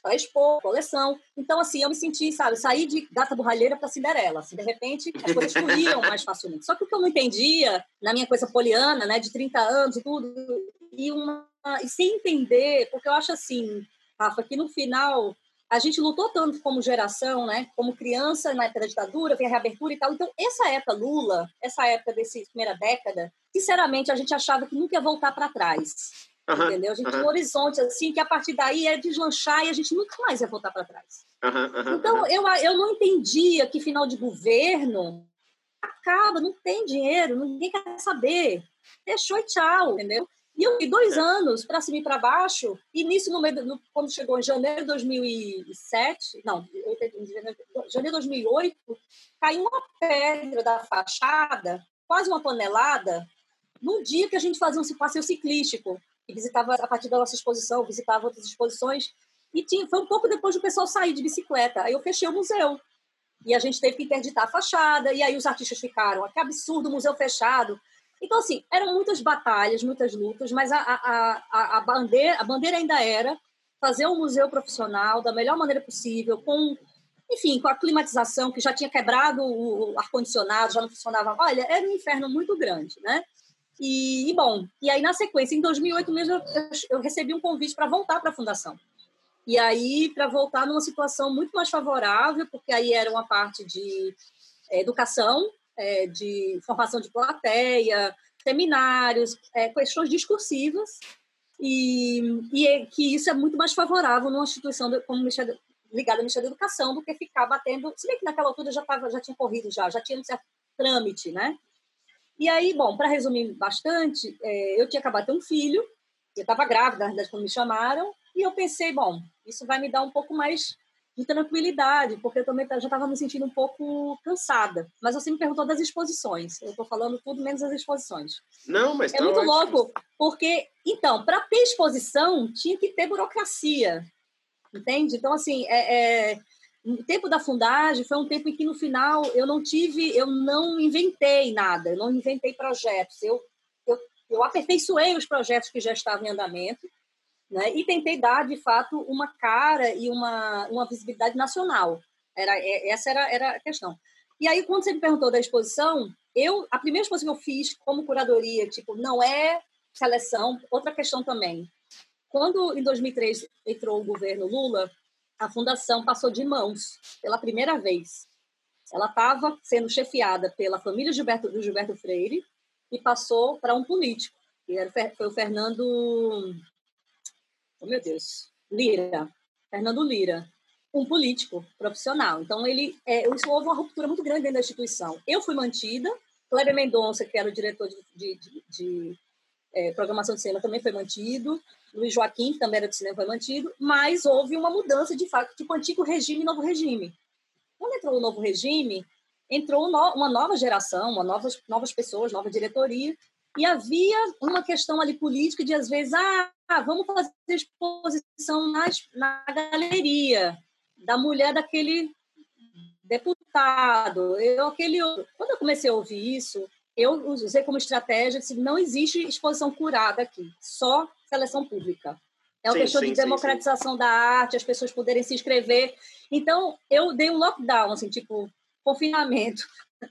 para expor, coleção. Então, assim, eu me senti, sabe, sair de gata borralheira para Cinderela. Assim, de repente, as coisas fluíam mais facilmente. Só que o que eu não entendia, na minha coisa poliana, né, de 30 anos e tudo, e, uma, e sem entender, porque eu acho assim, Rafa, que no final a gente lutou tanto como geração, né? Como criança na época da ditadura, tem a reabertura e tal. Então, essa época Lula, essa época dessa primeira década, sinceramente, a gente achava que nunca ia voltar para trás. Uhum, entendeu? A gente uhum. tinha um horizonte assim que a partir daí é deslanchar e a gente nunca mais ia voltar para trás. Uhum, então, eu, eu não entendia que final de governo acaba, não tem dinheiro, ninguém quer saber. Fechou e tchau, entendeu? E eu fiquei dois é. anos para cima e para baixo, e nisso, no meio, no, quando chegou em janeiro de 2007, não, janeiro de 2008, caiu uma pedra da fachada, quase uma panelada, num dia que a gente fazia um passeio ciclístico, e visitava, a partir da nossa exposição, visitava outras exposições, e tinha, foi um pouco depois do pessoal sair de bicicleta, aí eu fechei o museu, e a gente teve que interditar a fachada, e aí os artistas ficaram, que absurdo, museu fechado, então, assim, eram muitas batalhas, muitas lutas, mas a, a, a, a, bandeira, a bandeira ainda era fazer um museu profissional da melhor maneira possível, com, enfim, com a climatização, que já tinha quebrado o ar-condicionado, já não funcionava. Olha, era um inferno muito grande, né? E, e bom, e aí na sequência, em 2008 mesmo, eu, eu recebi um convite para voltar para a Fundação. E aí, para voltar numa situação muito mais favorável, porque aí era uma parte de é, educação, é, de formação de plateia, seminários, é, questões discursivas, e, e é, que isso é muito mais favorável numa instituição como ligada ao Ministério da Educação do que ficar batendo. Se bem que naquela altura já, tava, já tinha corrido, já, já tinha um certo trâmite, né? E aí, bom, para resumir bastante, é, eu tinha acabado de ter um filho, eu estava grávida, na verdade, quando me chamaram, e eu pensei, bom, isso vai me dar um pouco mais de tranquilidade, porque eu também já estava me sentindo um pouco cansada. Mas você me perguntou das exposições. Eu estou falando tudo menos as exposições. Não, mas é tá muito ótimo. louco, porque então para ter exposição tinha que ter burocracia, entende? Então assim, é, é, o tempo da fundagem foi um tempo em que no final eu não tive, eu não inventei nada, eu não inventei projetos, eu eu, eu aperfeiçoei os projetos que já estavam em andamento, né? E tentei dar de fato uma cara e uma uma visibilidade nacional. Era é, essa era era a questão. E aí quando você me perguntou da exposição, eu a primeira exposição que eu fiz como curadoria, tipo, não é seleção, outra questão também. Quando em 2003 entrou o governo Lula, a fundação passou de mãos pela primeira vez. Ela estava sendo chefiada pela família Gilberto, do Gilberto Freire e passou para um político, que era, foi o Fernando. Oh, meu Deus! Lira. Fernando Lira. Um político profissional. Então, ele é, houve uma ruptura muito grande dentro da instituição. Eu fui mantida, Kleber Mendonça, que era o diretor de, de, de, de é, programação de cinema, também foi mantido. Luiz Joaquim, que também era de cinema, foi mantido, mas houve uma mudança de fato, tipo antigo regime e novo regime. Quando entrou o novo regime, entrou uma nova geração, uma novas, novas pessoas, nova diretoria, e havia uma questão ali política de, às vezes, ah, vamos fazer exposição nas, na galeria da mulher daquele deputado. Eu, aquele, quando eu comecei a ouvir isso, eu usei como estratégia, assim, não existe exposição curada aqui, só seleção pública. É uma sim, questão sim, de democratização sim, da arte, as pessoas poderem se inscrever. Então, eu dei um lockdown, assim, tipo, confinamento.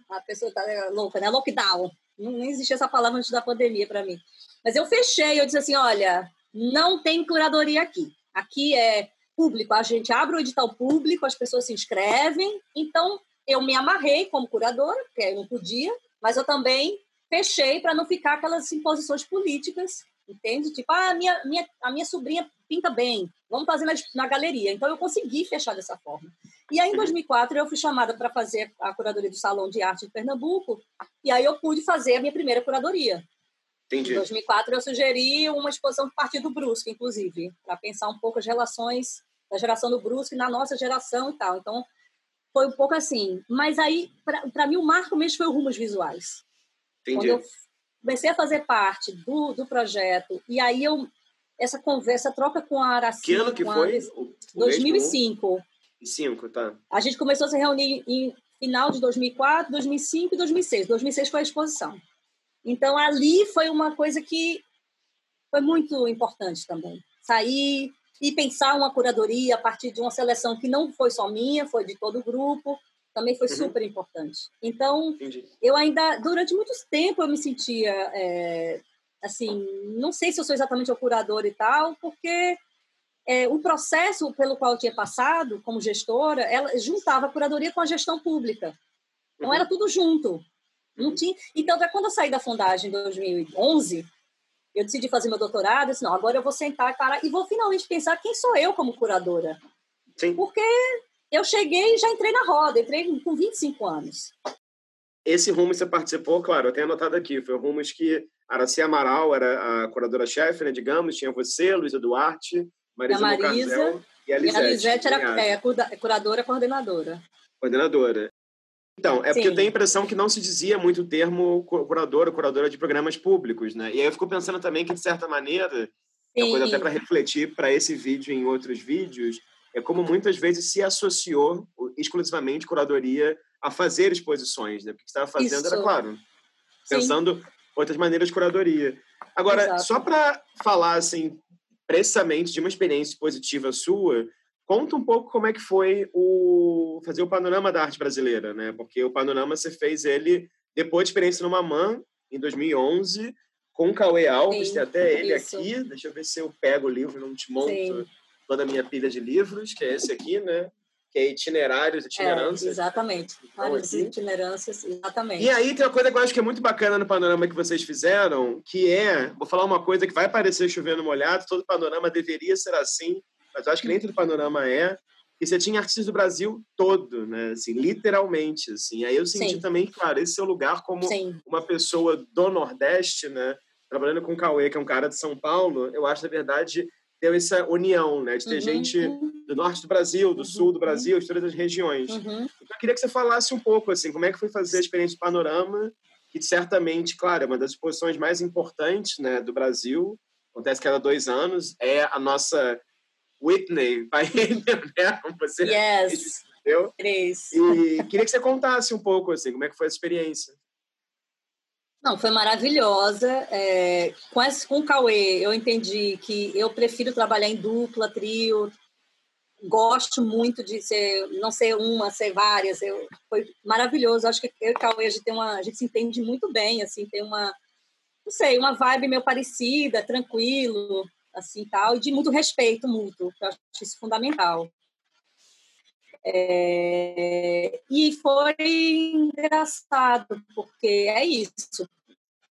A pessoa tá louca, né? Lockdown. Não existia essa palavra antes da pandemia para mim. Mas eu fechei, eu disse assim, olha, não tem curadoria aqui. Aqui é público, a gente abre o edital público, as pessoas se inscrevem. Então, eu me amarrei como curadora, porque eu não podia, mas eu também fechei para não ficar aquelas imposições políticas entende? Tipo, ah, minha, minha, a minha sobrinha pinta bem, vamos fazer na, na galeria. Então, eu consegui fechar dessa forma. E aí, em 2004, eu fui chamada para fazer a curadoria do Salão de Arte de Pernambuco, e aí eu pude fazer a minha primeira curadoria. Entendi. Em 2004, eu sugeri uma exposição do Partido Brusque, inclusive, para pensar um pouco as relações da geração do Brusque na nossa geração e tal. Então, foi um pouco assim. Mas aí, para mim, o marco mesmo foi o Rumos Visuais. Entendi. Quando eu comecei a fazer parte do, do projeto, e aí eu, essa conversa, troca com a Araci... Que ano que foi? O, 2005. 2005, tá. A gente começou a se reunir em final de 2004, 2005 e 2006. 2006 foi a exposição. Então, ali foi uma coisa que foi muito importante também. Sair e pensar uma curadoria a partir de uma seleção que não foi só minha, foi de todo o grupo, também foi uhum. super importante. Então, Entendi. eu ainda, durante muito tempo, eu me sentia, é, assim, não sei se eu sou exatamente o curador e tal, porque é, o processo pelo qual eu tinha passado como gestora, ela juntava a curadoria com a gestão pública. Então, uhum. era tudo junto. Não uhum. tinha... Então, quando eu saí da fundagem em 2011, eu decidi fazer meu doutorado, eu disse, não, agora eu vou sentar e parar e vou finalmente pensar quem sou eu como curadora. Sim. Porque eu cheguei e já entrei na roda, entrei com 25 anos. Esse Rumos você participou, claro, eu tenho anotado aqui, foi o Rumos que Araci Amaral era a curadora-chefe, né, digamos, tinha você, Luísa Duarte, Marisa, Marisa e a Lisete. E a Lisete era é, curadora coordenadora. Coordenadora. Então, é Sim. porque eu tenho a impressão que não se dizia muito o termo curadora, curadora de programas públicos, né? E aí eu fico pensando também que, de certa maneira, Sim. é uma coisa até para refletir para esse vídeo e em outros vídeos, é como muitas vezes se associou exclusivamente curadoria a fazer exposições, né? Porque o que estava fazendo Isso. era, claro, pensando Sim. outras maneiras de curadoria. Agora, Exato. só para falar, assim, precisamente de uma experiência positiva sua, conta um pouco como é que foi o fazer o panorama da arte brasileira, né? Porque o panorama você fez ele depois de experiência no Mamã, em 2011, com o Cauê Alves, Sim, tem até ele isso. aqui. Deixa eu ver se eu pego o livro, não te monto. Sim toda a minha pilha de livros, que é esse aqui, né? Que é itinerários, itinerâncias. É, exatamente. Então, Várias itinerâncias, exatamente. E aí tem uma coisa que eu acho que é muito bacana no panorama que vocês fizeram, que é, vou falar uma coisa que vai parecer chovendo molhado, todo panorama deveria ser assim, mas eu acho que nem todo panorama é, que você tinha artistas do Brasil todo, né? Assim, literalmente, assim. Aí eu senti Sim. também, claro, esse seu lugar como Sim. uma pessoa do Nordeste, né? Trabalhando com o Cauê, que é um cara de São Paulo, eu acho, na verdade, deu essa união, né? De ter uhum. gente do norte do Brasil, do uhum. sul do Brasil, de todas as regiões. Uhum. Então, eu queria que você falasse um pouco, assim, como é que foi fazer a experiência do Panorama, que certamente, claro, é uma das exposições mais importantes né, do Brasil, acontece cada dois anos, é a nossa Whitney vai *laughs* né? Como você yes. Eu? Três. E queria que você contasse um pouco, assim, como é que foi a experiência. Não, foi maravilhosa. É, com, esse, com o Cauê, eu entendi que eu prefiro trabalhar em dupla, trio. Gosto muito de ser, não ser uma, ser várias. Eu, foi maravilhoso. Acho que eu e o Cauê, a gente, tem uma, a gente se entende muito bem, assim, tem uma, não sei, uma vibe meio parecida, tranquilo, assim, tal, e de muito respeito mútuo, eu acho isso fundamental. É, e foi engraçado, porque é isso.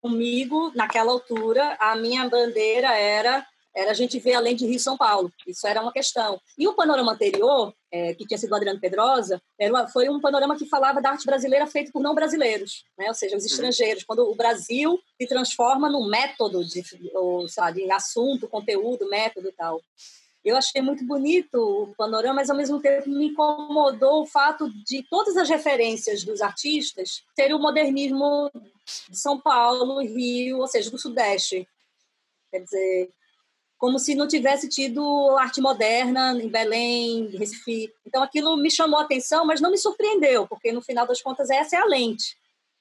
Comigo, naquela altura, a minha bandeira era era a gente ver além de Rio São Paulo. Isso era uma questão. E o panorama anterior, é, que tinha sido Adriano Pedrosa, era, foi um panorama que falava da arte brasileira feita por não brasileiros, né? ou seja, os uhum. estrangeiros. Quando o Brasil se transforma num método de, ou, sabe, de assunto, conteúdo, método e tal. Eu achei muito bonito o panorama, mas ao mesmo tempo me incomodou o fato de todas as referências dos artistas serem o modernismo de São Paulo, Rio, ou seja, do Sudeste. Quer dizer, como se não tivesse tido arte moderna em Belém, Recife. Então aquilo me chamou a atenção, mas não me surpreendeu, porque no final das contas essa é a lente.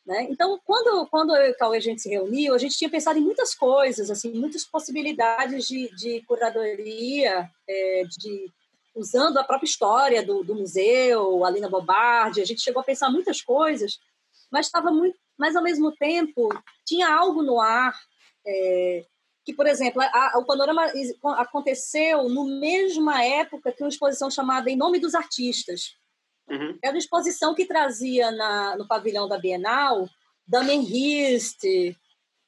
Né? Então, quando, quando eu e o Cauê a gente se reuniu, a gente tinha pensado em muitas coisas, assim, muitas possibilidades de, de curadoria, é, de, usando a própria história do, do museu, a Lina Bobardi, a gente chegou a pensar muitas coisas, mas estava muito, mas ao mesmo tempo tinha algo no ar é, que, por exemplo, a, a, o panorama aconteceu no mesma época que uma exposição chamada Em Nome dos Artistas, Uhum. Era uma exposição que trazia na, no pavilhão da Bienal Damien Hirst,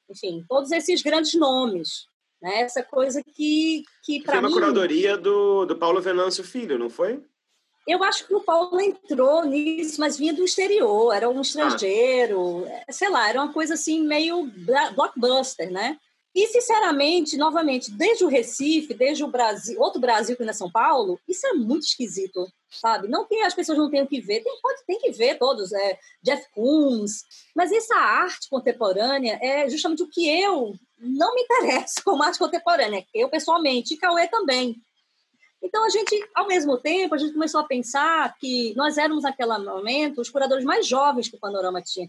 enfim, todos esses grandes nomes. Né? Essa coisa que, que para mim... Foi uma curadoria do, do Paulo Venâncio Filho, não foi? Eu acho que o Paulo entrou nisso, mas vinha do exterior, era um estrangeiro, ah. sei lá, era uma coisa assim meio blockbuster, né? E, sinceramente, novamente, desde o Recife, desde o Brasil, outro Brasil que não é São Paulo, isso é muito esquisito, sabe? Não que as pessoas não tenham que ver, tem, pode, tem que ver todos, é, Jeff Koons, mas essa arte contemporânea é justamente o que eu não me interesso como arte contemporânea, eu pessoalmente, e Cauê também. Então, a gente, ao mesmo tempo, a gente começou a pensar que nós éramos, naquele momento, os curadores mais jovens que o Panorama tinha.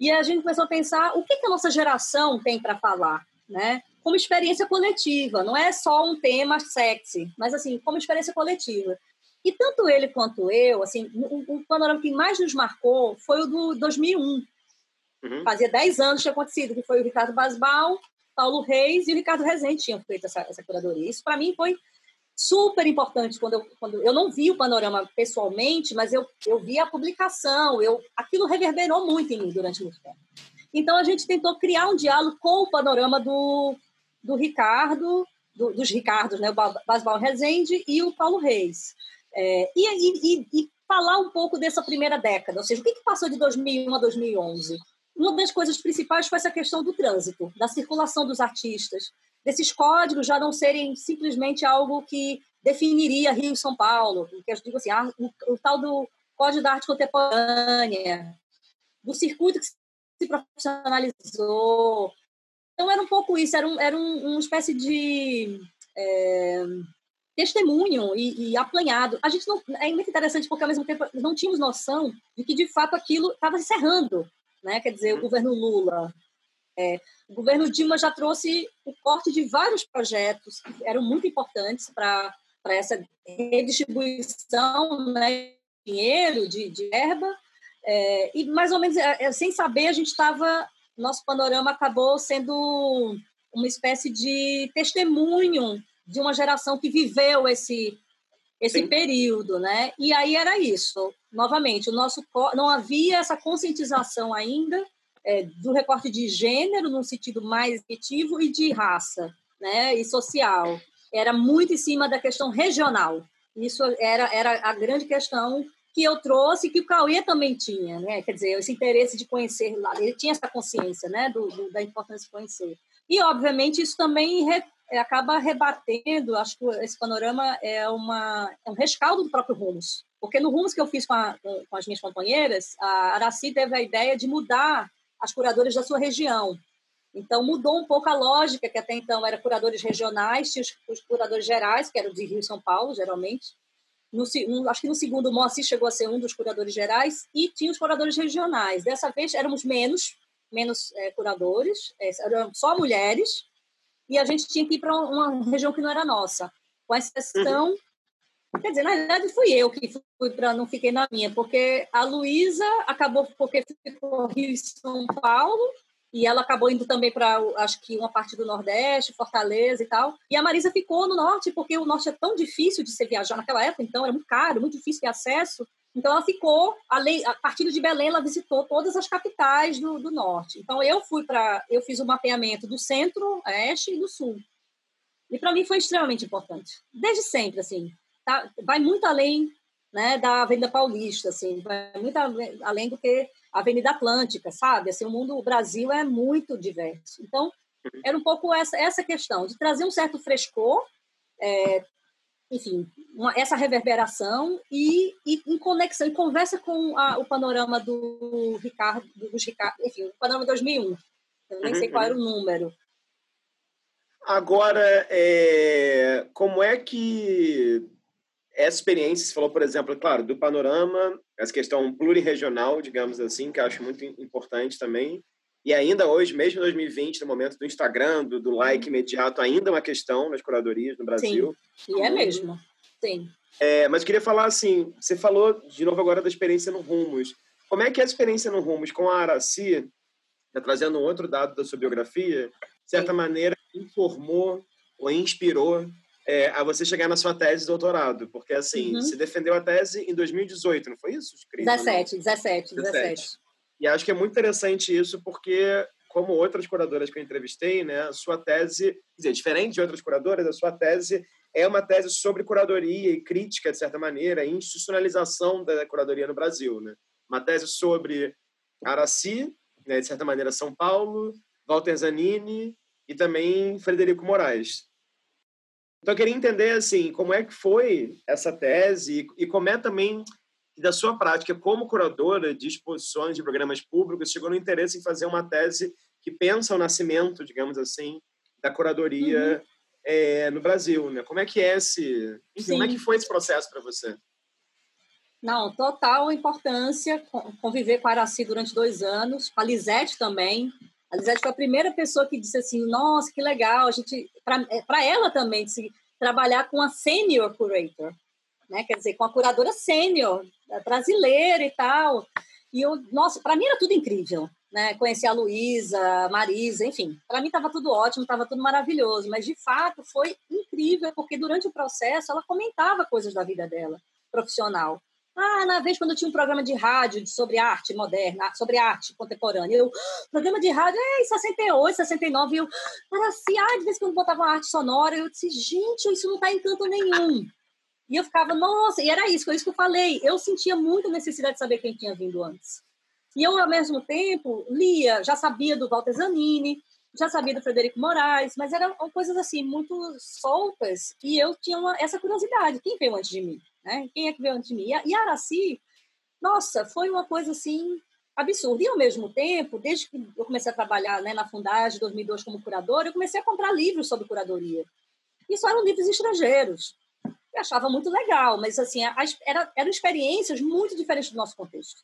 E a gente começou a pensar o que, que a nossa geração tem para falar, né? Como experiência coletiva, não é só um tema sexy, mas assim, como experiência coletiva. E tanto ele quanto eu, assim, o, o panorama que mais nos marcou foi o do 2001. Uhum. Fazia 10 anos que tinha acontecido, que foi o Ricardo Basbal, Paulo Reis e o Ricardo Rezende tinham feito essa, essa curadoria. Isso, para mim, foi super importante quando eu, quando eu não vi o panorama pessoalmente, mas eu, eu vi a publicação, eu, aquilo reverberou muito em mim durante muito tempo. Então a gente tentou criar um diálogo com o panorama do, do Ricardo, do, dos Ricardos, né, o Basbal Rezende e o Paulo Reis. É, e, e, e, falar um pouco dessa primeira década, ou seja, o que, que passou de 2001 a 2011? Uma das coisas principais foi essa questão do trânsito, da circulação dos artistas, desses códigos já não serem simplesmente algo que definiria Rio e São Paulo, que eu digo assim, ah, o, o, tal do Código da Arte Contemporânea, do circuito que se profissionalizou. Então, era um pouco isso, era, um, era um, uma espécie de é, testemunho e, e aplanhado. A gente não, é muito interessante porque, ao mesmo tempo, não tínhamos noção de que, de fato, aquilo estava encerrando. Né? Quer dizer, o governo Lula, é, o governo Dilma já trouxe o corte de vários projetos que eram muito importantes para essa redistribuição né, de dinheiro, de, de verba, é, e mais ou menos, é, é sem saber, a gente estava, nosso panorama acabou sendo uma espécie de testemunho de uma geração que viveu esse esse Sim. período, né? E aí era isso. Novamente, o nosso não havia essa conscientização ainda é, do recorte de gênero, num sentido mais efetivo, e de raça né, e social. Era muito em cima da questão regional. Isso era, era a grande questão que eu trouxe, que o Cauê também tinha, né? quer dizer, esse interesse de conhecer lá, ele tinha essa consciência né? Do, do, da importância de conhecer. E, obviamente, isso também re, acaba rebatendo, acho que esse panorama é, uma, é um rescaldo do próprio Rumos. Porque no Rumos que eu fiz com, a, com as minhas companheiras, a Araci teve a ideia de mudar as curadoras da sua região. Então, mudou um pouco a lógica, que até então era curadores regionais, tinha os, os curadores gerais, que eram de Rio e São Paulo, geralmente, no, acho que no segundo, o Moacir chegou a ser um dos curadores gerais e tinha os curadores regionais. Dessa vez éramos menos, menos é, curadores, é, eram só mulheres, e a gente tinha que ir para uma região que não era nossa, com exceção. Uhum. Quer dizer, na verdade, fui eu que fui para não fiquei na minha, porque a Luísa acabou porque ficou Rio e São Paulo, e ela acabou indo também para, acho que uma parte do Nordeste, Fortaleza e tal. E a Marisa ficou no Norte, porque o Norte é tão difícil de se viajar naquela época, então era muito caro, muito difícil ter acesso. Então ela ficou, além, a partir de Belém, ela visitou todas as capitais do, do Norte. Então eu fui para, eu fiz o mapeamento do Centro, Oeste e do Sul. E para mim foi extremamente importante, desde sempre, assim. Tá? Vai muito além né, da Avenida Paulista, assim, vai muito além do que a Avenida Atlântica, sabe? Assim, o mundo, o Brasil é muito diverso. Então, era um pouco essa, essa questão, de trazer um certo frescor, é, enfim, uma, essa reverberação e, e, em conexão, em conversa com a, o panorama do Ricardo, dos Ricardo, enfim, o panorama 2001. Eu nem sei qual era o uhum. número. Agora, é, como é que essa experiência, você falou, por exemplo, claro, do panorama, essa questão plurirregional, digamos assim, que eu acho muito importante também. E ainda hoje, mesmo em 2020, no momento do Instagram, do, do like uhum. imediato, ainda é uma questão nas curadorias no Brasil. Sim, e é mesmo. Sim. É, mas queria falar assim, você falou de novo agora da experiência no Rumos. Como é que é a experiência no Rumos com a Araci, tá trazendo um outro dado da sua biografia, de certa Sim. maneira informou ou inspirou é, a você chegar na sua tese de doutorado, porque assim, uhum. você defendeu a tese em 2018, não foi isso? Escrito, 17, 17, 17. E acho que é muito interessante isso, porque como outras curadoras que eu entrevistei, né, a sua tese, quer dizer, diferente de outras curadoras, a sua tese é uma tese sobre curadoria e crítica, de certa maneira, e institucionalização da curadoria no Brasil. Né? Uma tese sobre Araci, né, de certa maneira, São Paulo, Walter Zanini e também Frederico Moraes. Então, eu queria entender, assim, como é que foi essa tese e, como é também da sua prática como curadora de exposições de programas públicos, chegou no interesse em fazer uma tese que pensa o nascimento, digamos assim, da curadoria uhum. é, no Brasil, né? Como é que é esse... Enfim, como é que foi esse processo para você? Não, total importância conviver com a Araci durante dois anos, com a Lisete também, a Lisete foi a primeira pessoa que disse assim, nossa, que legal, a gente, para é, ela também, de trabalhar com a senior curator, né? Quer dizer, com a curadora sênior brasileira e tal. E eu, nossa, para mim era tudo incrível, né? Conhecer a Luísa, Marisa, enfim, para mim estava tudo ótimo, estava tudo maravilhoso, mas de fato foi incrível porque durante o processo ela comentava coisas da vida dela profissional. Ah, na vez quando eu tinha um programa de rádio sobre arte moderna, sobre arte contemporânea, eu, programa de rádio é em 68, 69, eu, era assim, ah, de vez quando botava uma arte sonora, eu disse, gente, isso não está em canto nenhum. E eu ficava, nossa, e era isso, foi isso que eu falei, eu sentia muita necessidade de saber quem tinha vindo antes. E eu, ao mesmo tempo, lia, já sabia do Walter Zanini, já sabia do Frederico Moraes, mas eram coisas assim, muito soltas, e eu tinha uma, essa curiosidade, quem veio antes de mim? Né? Quem é que veio antes de mim? E a Araci, nossa, foi uma coisa assim absurda. E ao mesmo tempo, desde que eu comecei a trabalhar né, na Fundagem, em 2002, como curadora, eu comecei a comprar livros sobre curadoria. E só eram livros estrangeiros. Eu achava muito legal, mas assim, era, eram experiências muito diferentes do nosso contexto.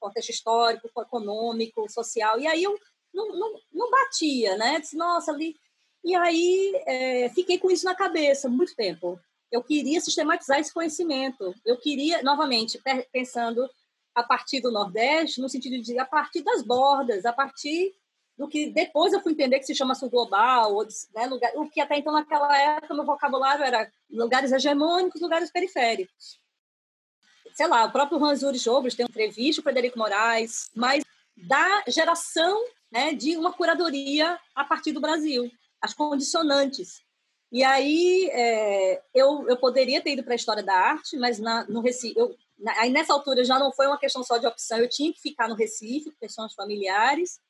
Contexto histórico, econômico, social. E aí eu não, não, não batia, né? Disse, nossa, ali. E aí é, fiquei com isso na cabeça muito tempo eu queria sistematizar esse conhecimento. Eu queria, novamente, pensando a partir do Nordeste, no sentido de a partir das bordas, a partir do que depois eu fui entender que se chama sul global, ou, né, lugar, o que até então naquela época meu vocabulário era lugares hegemônicos, lugares periféricos. Sei lá, o próprio Hans Uri Jobres tem entrevista, o Frederico Moraes, mas da geração né, de uma curadoria a partir do Brasil, as condicionantes e aí é, eu, eu poderia ter ido para a história da arte, mas na, no Recife, eu, na, aí nessa altura já não foi uma questão só de opção, eu tinha que ficar no Recife, questões familiares.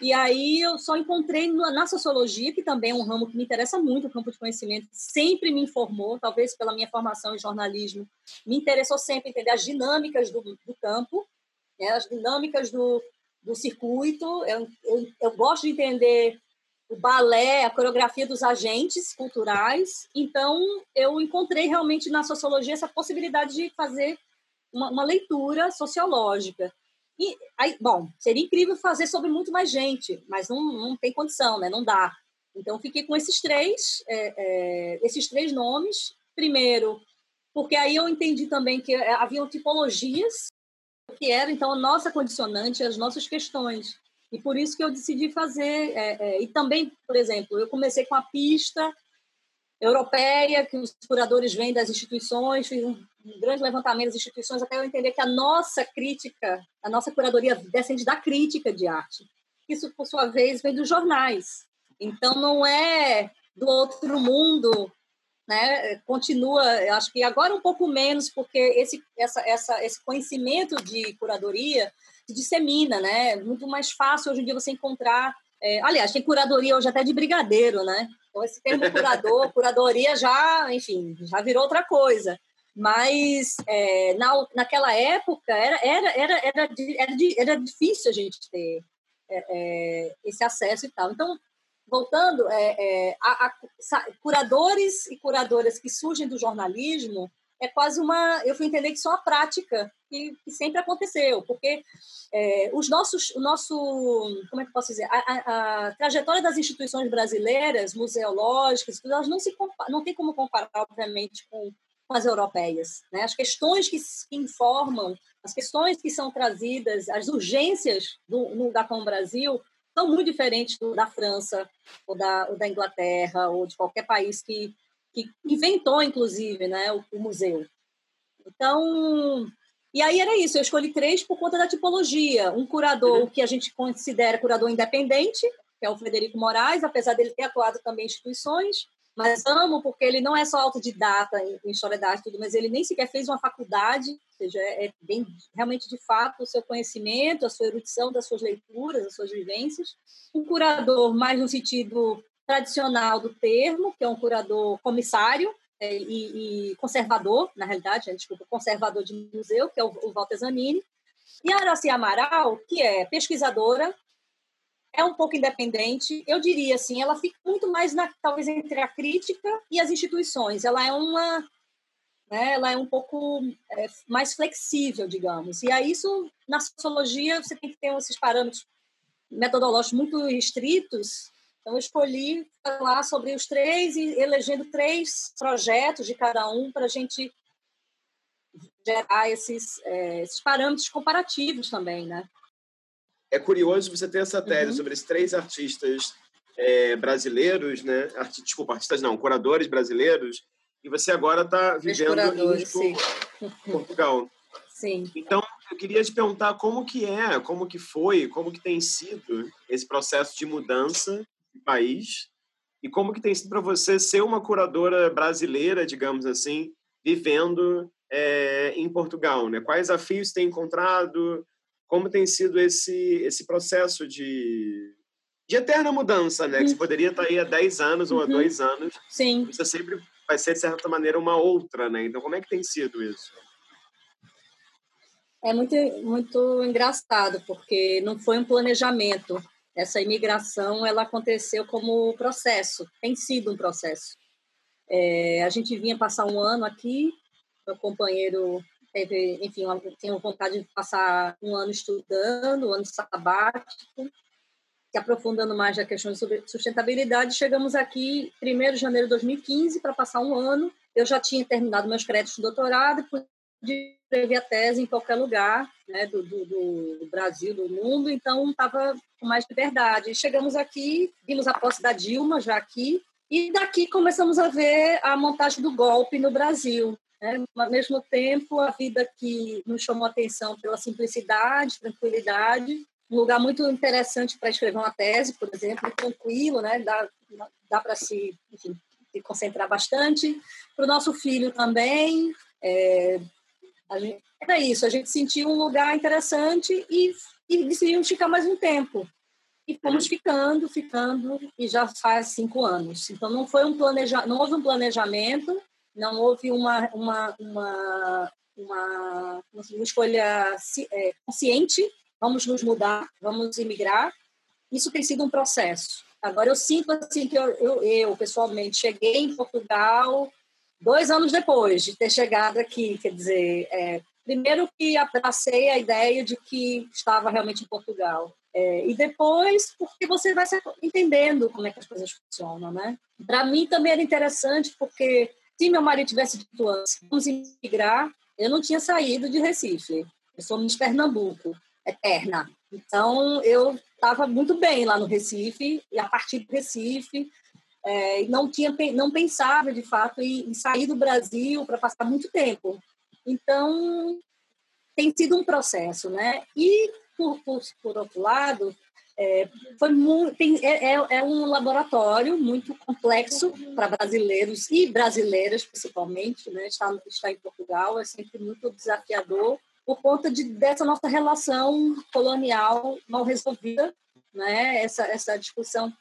E aí eu só encontrei na, na sociologia, que também é um ramo que me interessa muito, o campo de conhecimento, sempre me informou, talvez pela minha formação em jornalismo, me interessou sempre entender as dinâmicas do, do campo, né, as dinâmicas do, do circuito. Eu, eu, eu gosto de entender o balé, a coreografia dos agentes culturais. Então, eu encontrei realmente na sociologia essa possibilidade de fazer uma, uma leitura sociológica. E aí, bom, seria incrível fazer sobre muito mais gente, mas não, não tem condição, né? Não dá. Então, fiquei com esses três, é, é, esses três nomes. Primeiro, porque aí eu entendi também que é, haviam tipologias que era então a nossa condicionante, as nossas questões. E por isso que eu decidi fazer. É, é, e também, por exemplo, eu comecei com a pista europeia, que os curadores vêm das instituições, fiz um, um grande levantamento das instituições até eu entender que a nossa crítica, a nossa curadoria descende da crítica de arte. Isso, por sua vez, vem dos jornais. Então, não é do outro mundo né, continua, acho que agora um pouco menos, porque esse, essa, essa, esse conhecimento de curadoria se dissemina, né? É muito mais fácil hoje em dia você encontrar. É, aliás, tem curadoria hoje até de brigadeiro, né? Então, esse termo *laughs* curador, curadoria já, enfim, já virou outra coisa. Mas é, na, naquela época era, era, era, era, era, era difícil a gente ter é, é esse acesso e tal. Então, voltando, é, é, a, a, curadores e curadoras que surgem do jornalismo é quase uma. Eu fui entender que só a prática que, que sempre aconteceu, porque é, os nossos, o nosso, como é que posso dizer, a, a, a, trajetória das instituições brasileiras, museológicas, elas não se não tem como comparar, obviamente, com, as europeias, né? As questões que, que informam, as questões que são trazidas, as urgências do, no, da Com Brasil são muito diferentes do, da França ou da, ou da Inglaterra ou de qualquer país que, que inventou, inclusive, né, o, o museu. Então, e aí era isso, eu escolhi três por conta da tipologia. Um curador uhum. que a gente considera curador independente, que é o Frederico Moraes, apesar dele ter atuado também em instituições, mas amo porque ele não é só autodidata em, história da arte tudo, mas ele nem sequer fez uma faculdade, ou seja, é, é bem realmente de fato o seu conhecimento, a sua erudição das suas leituras, as suas vivências. Um curador mais no sentido tradicional do termo, que é um curador comissário e, e, conservador, na realidade, né, desculpa, conservador de museu, que é o, o Walter Zanini. E a Araci Amaral, que é pesquisadora, é um pouco independente. Eu diria assim, ela fica muito mais na, talvez entre a crítica e as instituições. Ela é uma, né, ela é um pouco é, mais flexível, digamos. E aí isso na sociologia você tem que ter esses parâmetros metodológicos muito estritos. Então eu escolhi falar sobre os três e elegendo três projetos de cada um para a gente gerar esses, é, esses parâmetros comparativos também, né? é curioso você ter essa tese uhum. sobre esses três artistas é, brasileiros, né? Arti desculpa, artistas não, curadores brasileiros, e você agora está vivendo em Portugal. *laughs* Sim. Então, eu queria te perguntar como que é, como que foi, como que tem sido esse processo de mudança país e como que tem sido para você ser uma curadora brasileira, digamos assim, vivendo é, em Portugal, né? Quais desafios tem encontrado? como tem sido esse, esse processo de, de eterna mudança, né? Que você uhum. poderia estar aí há 10 anos ou há 2 uhum. anos. Sim. Você sempre vai ser, de certa maneira, uma outra, né? Então, como é que tem sido isso? É muito, muito engraçado, porque não foi um planejamento. Essa imigração, ela aconteceu como processo, tem sido um processo. É, a gente vinha passar um ano aqui, meu companheiro teve, enfim, tinha vontade de passar um ano estudando, um ano sabático, se aprofundando mais na questão de sustentabilidade. Chegamos aqui 1 de janeiro de 2015 para passar um ano. Eu já tinha terminado meus créditos de doutorado e pude escrever a tese em qualquer lugar né, do, do, do Brasil, do mundo, então estava com mais liberdade. Chegamos aqui, vimos a posse da Dilma já aqui, e daqui começamos a ver a montagem do golpe no Brasil. Né? Ao mesmo tempo, a vida que nos chamou atenção pela simplicidade, tranquilidade, um lugar muito interessante para escrever uma tese, por exemplo, tranquilo, né? dá, dá para se, se concentrar bastante. Para o nosso filho também, é, gente, era isso, a gente sentiu um lugar interessante e, e decidimos ficar mais um tempo. E fomos uhum. ficando, ficando, e já faz cinco anos. Então, não foi um planeja, não houve um planejamento, não houve uma, uma, uma, uma, uma escolha é, consciente, vamos nos mudar, vamos imigrar. isso tem sido um processo. Agora, eu sinto assim que eu, eu, eu pessoalmente, cheguei em Portugal dois anos depois de ter chegado aqui, quer dizer, é, primeiro que abracei a ideia de que estava realmente em Portugal. É, e depois, porque você vai entendendo como é que as coisas funcionam, né? Para mim também era interessante, porque se meu marido tivesse dito antes, vamos emigrar, eu não tinha saído de Recife. Eu sou de Pernambuco, eterna. Então, eu estava muito bem lá no Recife, e a partir do Recife, é, não, tinha, não pensava, de fato, em, em sair do Brasil para passar muito tempo. Então, tem sido um processo, né? E por, por, por outro lado, é, foi muito, tem, é, é, é um laboratório muito complexo para brasileiros e brasileiras, principalmente, né? Estar, estar em Portugal é sempre muito desafiador por conta de, dessa nossa relação colonial mal resolvida, né? Essa, essa discussão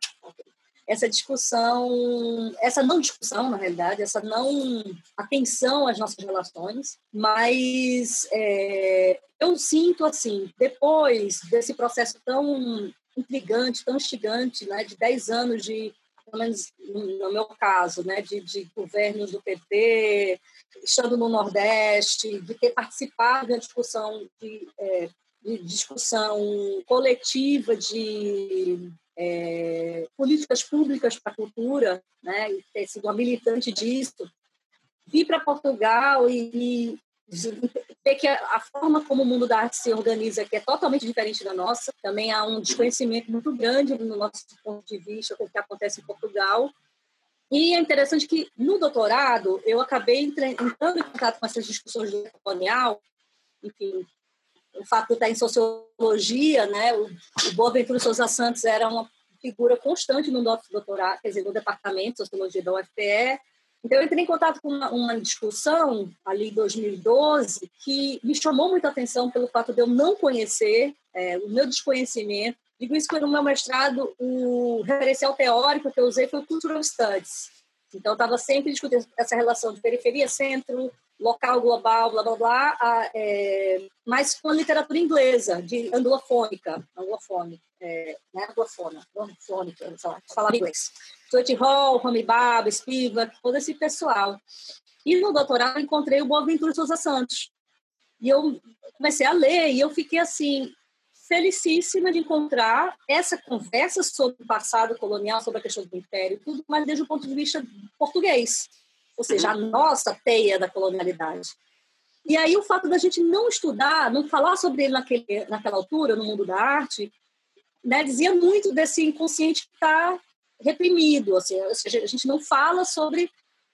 essa discussão, essa não discussão, na realidade, essa não atenção às nossas relações, mas é, eu sinto, assim, depois desse processo tão intrigante, tão instigante, né, de 10 anos de, pelo menos no meu caso, né, de, de governos do PT, estando no Nordeste, de ter participado da discussão de, é, de discussão coletiva de é, políticas públicas para a cultura, né, e ter sido uma militante disso, vir para Portugal e, ver que a, a, forma como o mundo da arte se organiza aqui é totalmente diferente da nossa. Também há um desconhecimento muito grande no nosso ponto de vista com o que acontece em Portugal. E é interessante que no doutorado eu acabei entrando em contato com essas discussões do colonial, enfim, o fato de estar em sociologia, né? O, o Boaventura Souza Santos era uma figura constante no nosso doutorado, quer dizer, no departamento de sociologia da UFPE. Então, eu entrei em contato com uma, uma discussão ali em 2012 que me chamou muita atenção pelo fato de eu não conhecer, é, o meu desconhecimento. Digo isso porque no meu mestrado, o referencial teórico que eu usei foi o Cultural Studies. Então, eu estava sempre discutindo essa relação de periferia-centro, local global, blá blá blá, a, é, mas com a literatura inglesa, de anglofônica, anglofônica, é, né, anglofona, anglofônica, lá, falava inglês. Stuart Hall, Rami Baba, Spivak, todo esse pessoal. E no doutorado encontrei o Boaventura Souza Santos. E eu comecei a ler e eu fiquei assim, felicíssima de encontrar essa conversa sobre o passado colonial, sobre a questão do império, tudo, mas desde o ponto de vista português ou seja, a nossa teia da colonialidade. E aí o fato da gente não estudar, não falar sobre ele naquele, naquela altura, no mundo da arte, né, dizia muito desse inconsciente que está reprimido, assim, ou seja, a gente não fala sobre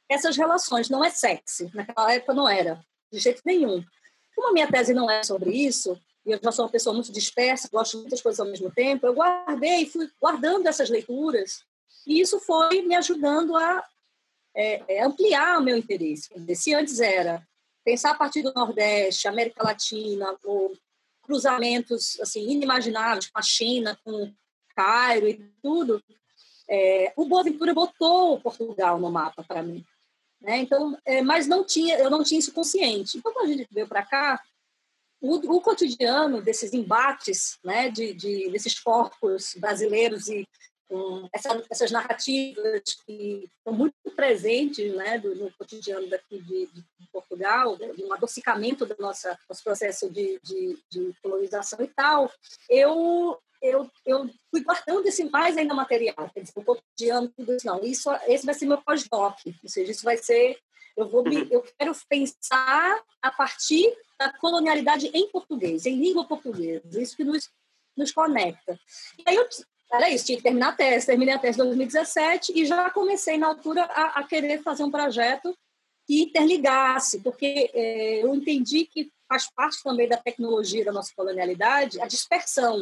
essas relações, não é sexy, naquela época não era, de jeito nenhum. Como a minha tese não é sobre isso, e eu já sou uma pessoa muito dispersa, gosto de muitas coisas ao mesmo tempo, eu guardei, fui guardando essas leituras, e isso foi me ajudando a é, é ampliar o meu interesse. Se antes era pensar a partir do Nordeste, América Latina, cruzamentos assim inimagináveis com a China, com Cairo e tudo, é, o Boaventura botou Portugal no mapa para mim. Né? Então, é, mas não tinha, eu não tinha isso consciente. Então, quando a gente veio para cá, o, o, cotidiano desses embates, né, de, de, desses corpos brasileiros e com essa, essas narrativas que estão muito presentes né, do, no cotidiano daqui de, de, Portugal, né, de um adocicamento do nosso processo de, de, de, colonização e tal, eu, eu, eu fui guardando esse mais ainda material, quer dizer, cotidiano, tudo isso, não, isso, esse vai ser meu pós-doc, ou seja, isso vai ser, eu, vou me, eu quero pensar a partir da colonialidade em português, em língua portuguesa, isso que nos, nos conecta. E aí eu era isso, tinha que terminar a tese. Terminei a tese em 2017 e já comecei, na altura, a, a querer fazer um projeto que interligasse, porque é, eu entendi que faz parte também da tecnologia da nossa colonialidade a dispersão.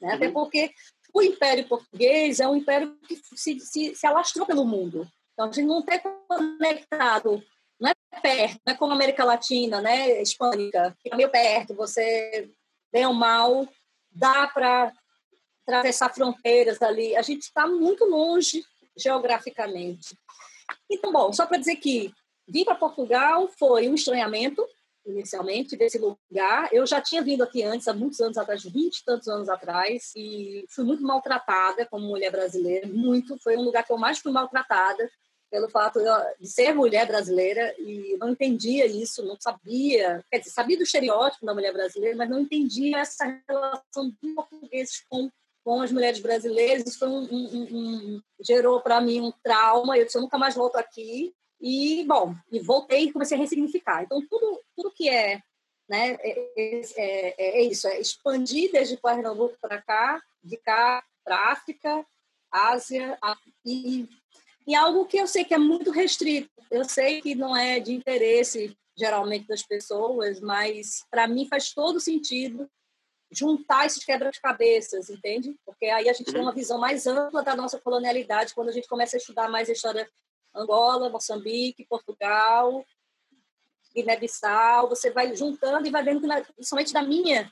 Né? Uhum. Até porque o Império Português é um império que se, se, se alastrou pelo mundo. Então, a gente não está conectado, não é perto, não é como a América Latina, né, hispânica, fica meio perto, você, bem ou mal, dá para atravessar fronteiras ali. A gente está muito longe geograficamente. Então, bom, só para dizer que vir para Portugal foi um estranhamento, inicialmente desse lugar. Eu já tinha vindo aqui antes, há muitos anos atrás, 20 e tantos anos atrás, e fui muito maltratada como mulher brasileira, muito. Foi um lugar que eu mais fui maltratada pelo fato de ser mulher brasileira e não entendia isso, não sabia, quer dizer, sabia do estereótipo da mulher brasileira, mas não entendia essa relação dos portugueses com com as mulheres brasileiras, isso um, um, um gerou para mim um trauma. Eu disse, eu nunca mais volto aqui. E, bom, e voltei e comecei a ressignificar. Então, tudo, tudo que é, né, é, é, é, é isso, é expandir desde Pernambuco para cá, de cá para África, Ásia, e, e algo que eu sei que é muito restrito. Eu sei que não é de interesse, geralmente, das pessoas, mas para mim faz todo sentido juntar esses quebra-cabeças, entende? Porque aí a gente uhum. tem uma visão mais ampla da nossa colonialidade quando a gente começa a estudar mais a história Angola, Moçambique, Portugal, Guiné-Bissau, você vai juntando e vai vendo que, principalmente da minha,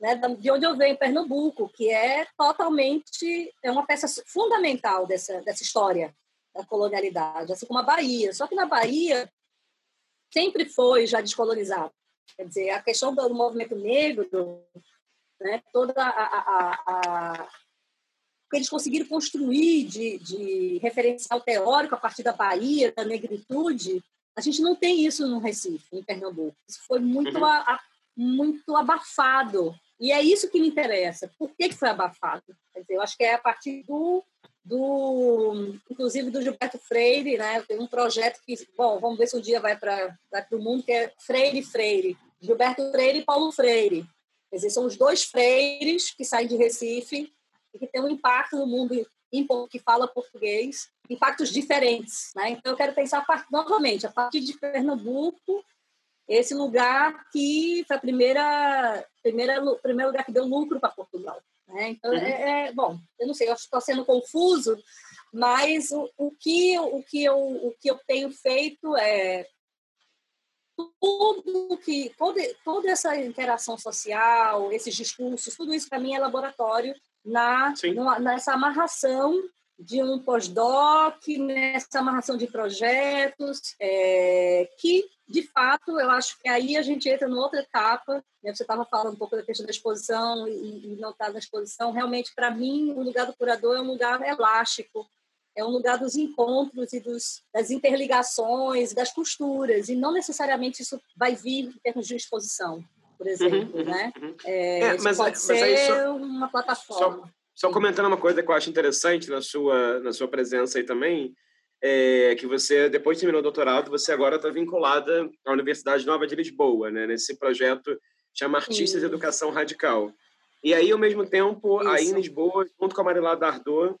né, de onde eu venho, Pernambuco, que é totalmente, é uma peça fundamental dessa, dessa história da colonialidade, assim como a Bahia. Só que na Bahia sempre foi já descolonizado. Quer dizer, a questão do movimento negro, né, toda a, a, a que eles conseguiram construir de, de referencial teórico a partir da Bahia, da negritude, a gente não tem isso no Recife, em Pernambuco. Isso foi muito, uhum. a, muito abafado. E é isso que me interessa. Por que, que foi abafado? Dizer, eu acho que é a partir do, do inclusive do Gilberto Freire, né? Tem um projeto que, bom, vamos ver se um dia vai para o mundo, que é Freire Freire. Gilberto Freire e Paulo Freire. Quer dizer, são os dois freires que saem de Recife e que tem um impacto no mundo que fala português, impactos diferentes. Né? Então, eu quero pensar novamente, a partir de Pernambuco, esse lugar que foi a primeira, primeira primeiro lugar que deu lucro para Portugal. Né? Então, uhum. é, é, bom, eu não sei, eu estou sendo confuso, mas o, o, que, o, que eu, o que eu tenho feito é tudo que toda, toda essa interação social, esses discursos, tudo isso para mim é laboratório na, nessa amarração de um pós-doc, nessa amarração de projetos, é, que, de fato, eu acho que aí a gente entra numa outra etapa. Né? Você estava falando um pouco da questão da exposição e, e não estar tá na exposição. Realmente, para mim, o lugar do curador é um lugar elástico, é um lugar dos encontros e dos, das interligações, das costuras, e não necessariamente isso vai vir em termos de exposição por uhum, exemplo, uhum, né? Uhum. É, é, mas, pode mas ser só, uma plataforma. Só, só, comentando uma coisa que eu acho interessante na sua, na sua presença aí também, é que você, depois de terminar o doutorado, você agora está vinculada à Universidade Nova de Lisboa, né? Nesse projeto chama Artistas Isso. Educação Radical. E aí, ao mesmo tempo, Isso. aí em Lisboa, junto com a Marilá Dardot,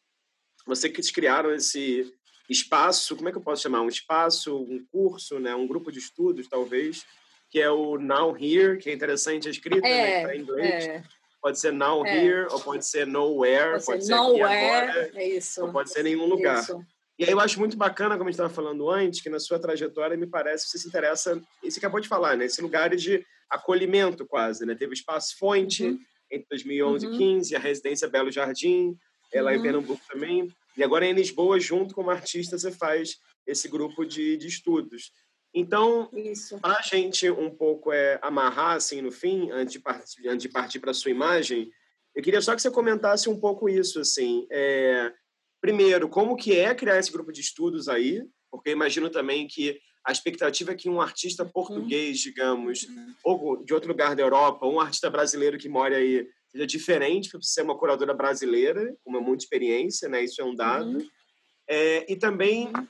você que criaram esse espaço, como é que eu posso chamar? Um espaço, um curso, né? um grupo de estudos, talvez, que é o Now Here, que é interessante a escrita, é, né, que tá em inglês. É. Pode ser Now é. Here, ou pode ser Nowhere, pode, pode ser, Nowhere, agora, é isso. ou pode ser nenhum lugar. Isso. E aí eu acho muito bacana, como a gente estava falando antes, que na sua trajetória, me parece, você se interessa, e você acabou de falar, né? Esse lugar de acolhimento quase, né? Teve o Espaço Fonte uhum. entre 2011 uhum. e 15, a Residência Belo Jardim, é lá uhum. em Pernambuco também. E agora em Lisboa, junto com uma artista, você faz esse grupo de, de estudos. Então, para a gente um pouco é, amarrar assim no fim, antes de partir, antes de partir para a sua imagem, eu queria só que você comentasse um pouco isso, assim. É, primeiro, como que é criar esse grupo de estudos aí? Porque imagino também que a expectativa é que um artista português, digamos, uhum. ou de outro lugar da Europa, um artista brasileiro que mora aí, seja diferente para ser uma curadora brasileira, com muita experiência, né? Isso é um dado. Uhum. É, e também uhum.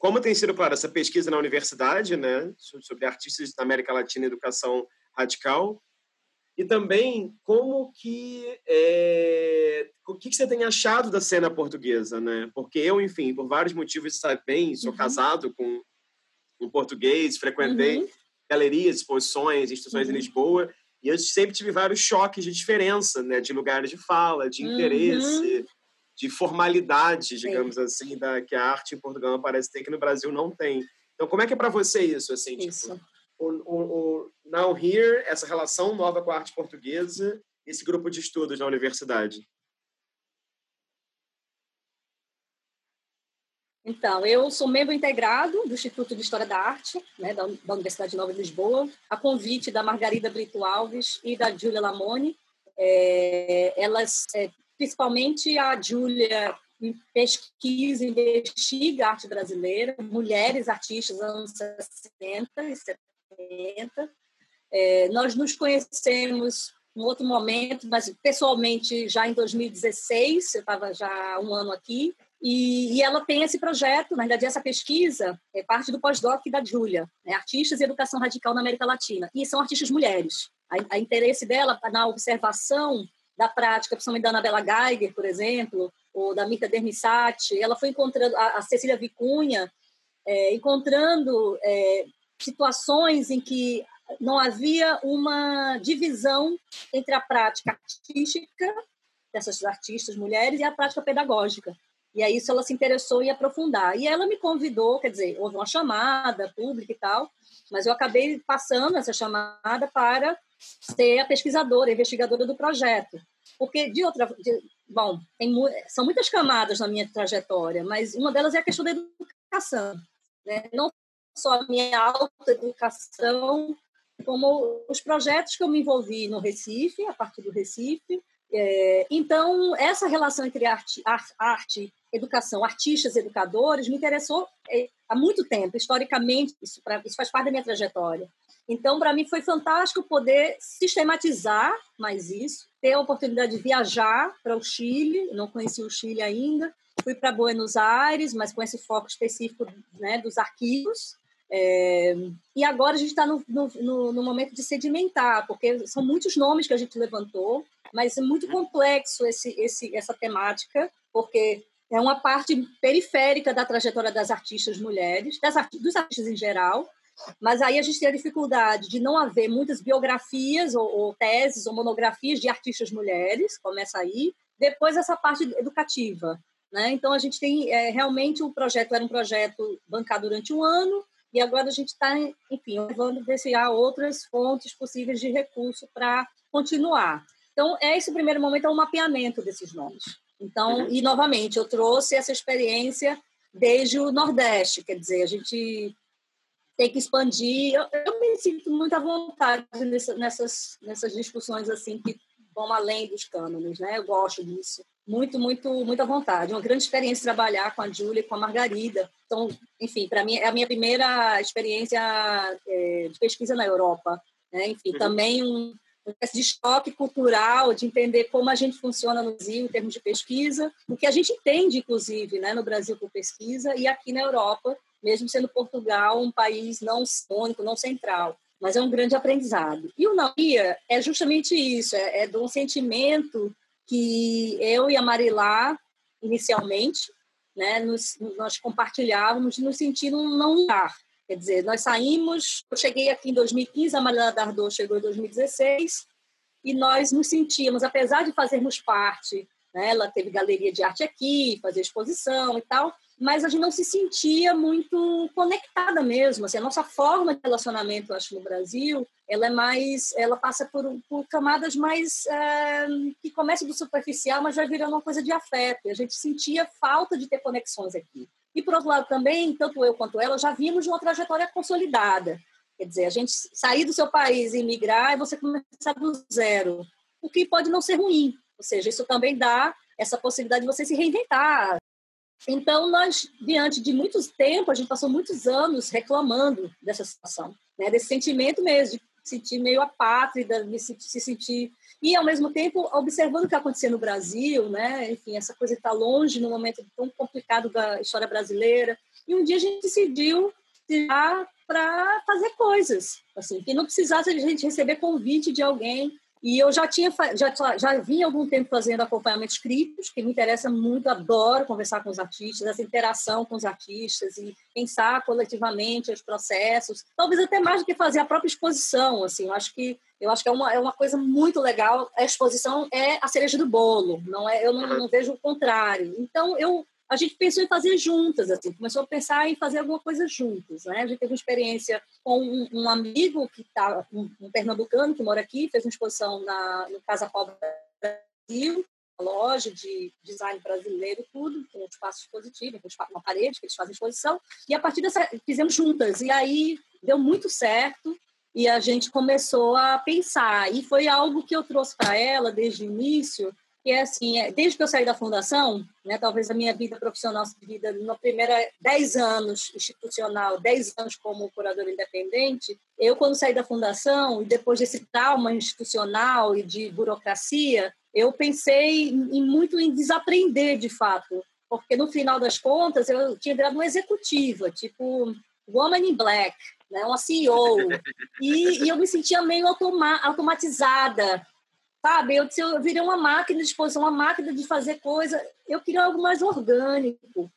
Como tem sido, claro, essa pesquisa na universidade, né, sobre artistas da América Latina e educação radical, e também como que é, o que, que você tem achado da cena portuguesa, né? Porque eu, enfim, por vários motivos, sabe bem, sou uhum. casado com um português, frequentei uhum. galerias, exposições, instituições uhum. em Lisboa, e eu sempre tive vários choques de diferença, né? De lugares de fala, de interesse, uhum de formalidade, digamos Sim. assim, da, que a arte em Portugal parece ter que no Brasil não tem. Então, como é que é para você isso? Assim, tipo, isso. Tipo, o, o, o Now Here, essa relação nova com a arte portuguesa, esse grupo de estudos na universidade? Então, eu sou membro integrado do Instituto de História da Arte, né, da, da Universidade Nova de Lisboa, a convite da Margarida Brito Alves e da Júlia Lamone. É, elas, é, principalmente a Júlia, pesquisa, investiga arte brasileira, mulheres artistas anos 60 e 70. É, nós nos conhecemos em outro momento, mas pessoalmente já em 2016, eu estava já um ano aqui, e, e, ela tem esse projeto, na verdade, essa pesquisa é parte do pós-doc da Júlia, né? Artistas e Educação Radical na América Latina. E são artistas mulheres. A, a interesse dela na observação da prática, principalmente da Anabela Geiger, por exemplo, ou da Mita Dermissati, ela foi encontrando, a, a Cecília Vicunha, é, encontrando é, situações em que não havia uma divisão entre a prática artística dessas artistas mulheres e a prática pedagógica. E aí isso ela se interessou em aprofundar. E ela me convidou, quer dizer, houve uma chamada pública e tal, mas eu acabei passando essa chamada para ser a pesquisadora, a investigadora do projeto. Porque de outra, de, bom, tem, são muitas camadas na minha trajetória, mas uma delas é a questão da educação, né? Não só a minha alta educação, como os projetos que eu me envolvi no Recife, a partir do Recife. É, então, essa relação entre arte, arte educação, artistas, educadores, me interessou é, há muito tempo, historicamente, isso, pra, isso faz parte da minha trajetória. Então, para mim, foi fantástico poder sistematizar mais isso, ter a oportunidade de viajar para o Chile, não conheci o Chile ainda, fui para Buenos Aires, mas com esse foco específico né, dos arquivos, é, e agora a gente está no, no, no, momento de sedimentar, porque são muitos nomes que a gente levantou, mas é muito complexo esse, esse, essa temática, porque é uma parte periférica da trajetória das artistas mulheres, das art dos artistas em geral, mas aí a gente tem a dificuldade de não haver muitas biografias ou, ou teses ou monografias de artistas mulheres, começa aí, depois essa parte educativa. Né? Então, a gente tem é, realmente o projeto era um projeto bancado durante um ano, e agora a gente está, enfim, levando há outras fontes possíveis de recurso para continuar. Então, é esse primeiro momento, é o mapeamento desses nomes. Então, uhum. e novamente, eu trouxe essa experiência desde o Nordeste, quer dizer, a gente tem que expandir. Eu, eu me sinto muito à vontade nessa, nessas, nessas discussões assim que vão além dos cânones, né? Eu gosto disso. Muito, muito, muito à vontade. Uma grande experiência trabalhar com a Júlia e com a Margarida. Então, enfim, para mim é a minha primeira experiência é, de pesquisa na Europa. Né? Enfim, uhum. também um, espécie de choque cultural, de entender como a gente funciona no Brasil em termos de pesquisa, o que a gente entende, inclusive, né, no Brasil por pesquisa e aqui na Europa, mesmo sendo Portugal um país não único, não central. Mas é um grande aprendizado. E o Nauia é justamente isso, é, é de um sentimento que eu e a Marilá, inicialmente, né, nos, nós compartilhávamos de nos sentir não lugar, Quer dizer, nós saímos, eu cheguei aqui em 2015, a Mariana Dardot chegou em 2016, e nós nos sentíamos, apesar de fazermos parte, né, ela teve galeria de arte aqui, fazer exposição e tal, mas a gente não se sentia muito conectada mesmo. Assim, a nossa forma de relacionamento, acho, no Brasil, ela é mais, ela passa por, por camadas mais é, que começam do superficial, mas vai virando uma coisa de afeto. E a gente sentia falta de ter conexões aqui. E, por outro lado, também, tanto eu quanto ela, já vimos uma trajetória consolidada. Quer dizer, a gente sair do seu país e migrar e você começar do zero, o que pode não ser ruim. Ou seja, isso também dá essa possibilidade de você se reinventar. Então, nós, diante de muitos tempo, a gente passou muitos anos reclamando dessa situação, né? desse sentimento mesmo, de sentir meio apátrida, se, se sentir e ao mesmo tempo observando o que acontecia no Brasil, né? Enfim, essa coisa está longe no momento tão complicado da história brasileira. E um dia a gente decidiu tirar para fazer coisas, assim, que não precisasse a gente receber convite de alguém e eu já tinha já já vinha algum tempo fazendo acompanhamentos críticos, que me interessa muito, adoro conversar com os artistas, essa interação com os artistas e pensar coletivamente os processos, talvez até mais do que fazer a própria exposição, assim, eu acho que eu acho que é uma, é uma coisa muito legal. A exposição é a cereja do bolo, não é? Eu não, não vejo o contrário. Então eu a gente pensou em fazer juntas, assim, começou a pensar em fazer alguma coisa juntas, né? A gente teve uma experiência com um, um amigo que está, um, um, pernambucano que mora aqui, fez uma exposição na, no Casa Pobre Brasil, loja de design brasileiro, tudo, com um espaço expositivo, uma parede que eles fazem exposição, e a partir dessa, fizemos juntas, e aí deu muito certo, e a gente começou a pensar, e foi algo que eu trouxe para ela desde o início, que é assim, é, desde que eu saí da fundação, né, talvez a minha vida profissional se divida na primeira 10 anos institucional, 10 anos como curadora independente, eu quando saí da fundação e depois desse trauma institucional e de burocracia, eu pensei em, muito em desaprender de fato, porque no final das contas eu tinha virado uma executiva, tipo woman in black, né, uma CEO, e, e eu me sentia meio automa automatizada, Sabe, eu, eu virei uma máquina de exposição, uma máquina de fazer coisa. Eu queria algo mais orgânico.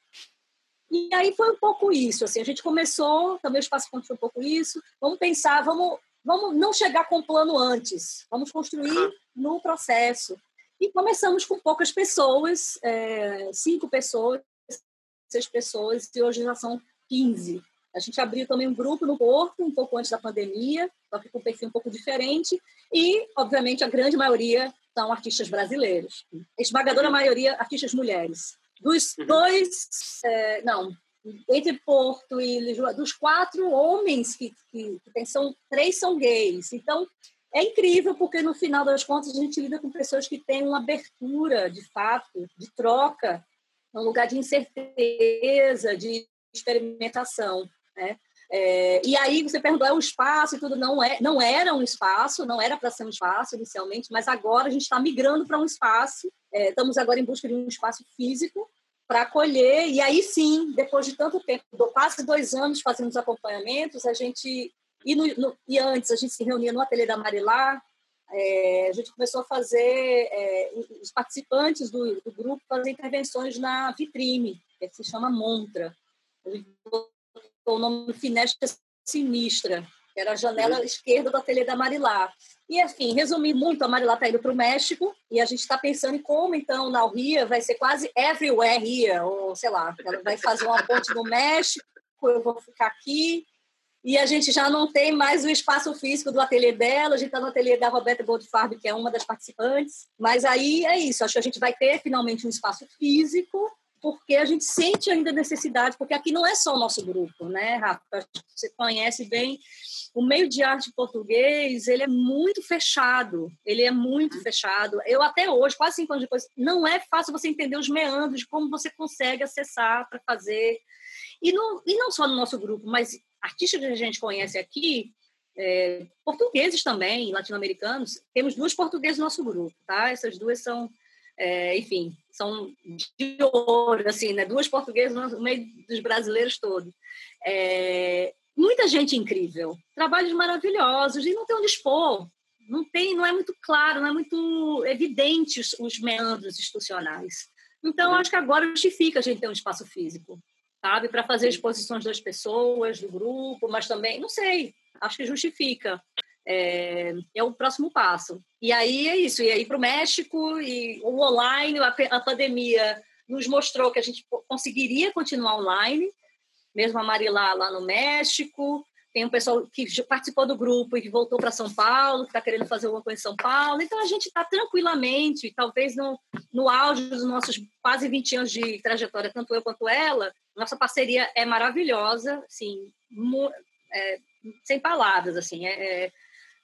E aí foi um pouco isso. Assim, a gente começou, também o Espaço Ponto foi um pouco isso. Vamos pensar, vamos, vamos não chegar com o plano antes. Vamos construir no processo. E começamos com poucas pessoas, é, cinco pessoas, seis pessoas, e hoje já são 15. A gente abriu também um grupo no Porto, um pouco antes da pandemia, só que com um perfil um pouco diferente. E, obviamente, a grande maioria são artistas brasileiros. Esmagadora maioria, artistas mulheres. Dos uhum. dois, é, não, entre Porto e Lisboa, dos quatro homens que, que, que tem, são, três são gays. Então, é incrível porque, no final das contas, a gente lida com pessoas que têm uma abertura, de fato, de troca, um lugar de incerteza, de experimentação. Né? É, e aí você perguntou, é um espaço e tudo, não, é, não era um espaço, não era para ser um espaço inicialmente, mas agora a gente está migrando para um espaço, é, estamos agora em busca de um espaço físico para acolher, e aí sim, depois de tanto tempo, quase dois anos fazendo os acompanhamentos, a gente, e, no, no, e antes a gente se reunia no ateliê da Marilá, é, a gente começou a fazer, é, os participantes do, do grupo fazer intervenções na vitrine, que se chama Montra. O nome Finestra Sinistra, que era a janela uhum. esquerda do ateliê da Marilá. E, enfim, resumir muito, a Marilá está indo para o México e a gente está pensando em como, então, na Ria vai ser quase everywhere here, ou sei lá, ela vai fazer uma ponte no México, eu vou ficar aqui. E a gente já não tem mais o espaço físico do ateliê dela, a gente está no ateliê da Roberta Goldfarb, que é uma das participantes. Mas aí é isso, acho que a gente vai ter finalmente um espaço físico porque a gente sente ainda necessidade, porque aqui não é só o nosso grupo, né, Rafa? Você conhece bem o meio de arte português, ele é muito fechado, ele é muito fechado. Eu até hoje, quase cinco anos depois, não é fácil você entender os meandros de como você consegue acessar para fazer. E não, e não só no nosso grupo, mas artistas que a gente conhece aqui, é, portugueses também, latino-americanos, temos duas portuguesas no nosso grupo, tá? Essas duas são é, enfim, são de ouro, assim, né? Duas portuguesas no meio dos brasileiros todos. É, muita gente incrível, trabalhos maravilhosos e não tem onde expor. Não tem, não é muito claro, não é muito evidente os, os meandros institucionais. Então, acho que agora justifica a gente ter um espaço físico, sabe, para fazer exposições das pessoas, do grupo, mas também, não sei, acho que justifica é, é, o próximo passo. E aí é isso, e aí para o México, e o online, a, a, pandemia nos mostrou que a gente conseguiria continuar online, mesmo a Marilá lá no México, tem um pessoal que participou do grupo e que voltou para São Paulo, que está querendo fazer alguma coisa em São Paulo, então a gente está tranquilamente, talvez no, no auge dos nossos quase 20 anos de trajetória, tanto eu quanto ela, nossa parceria é maravilhosa, assim, é, sem palavras, assim, é, é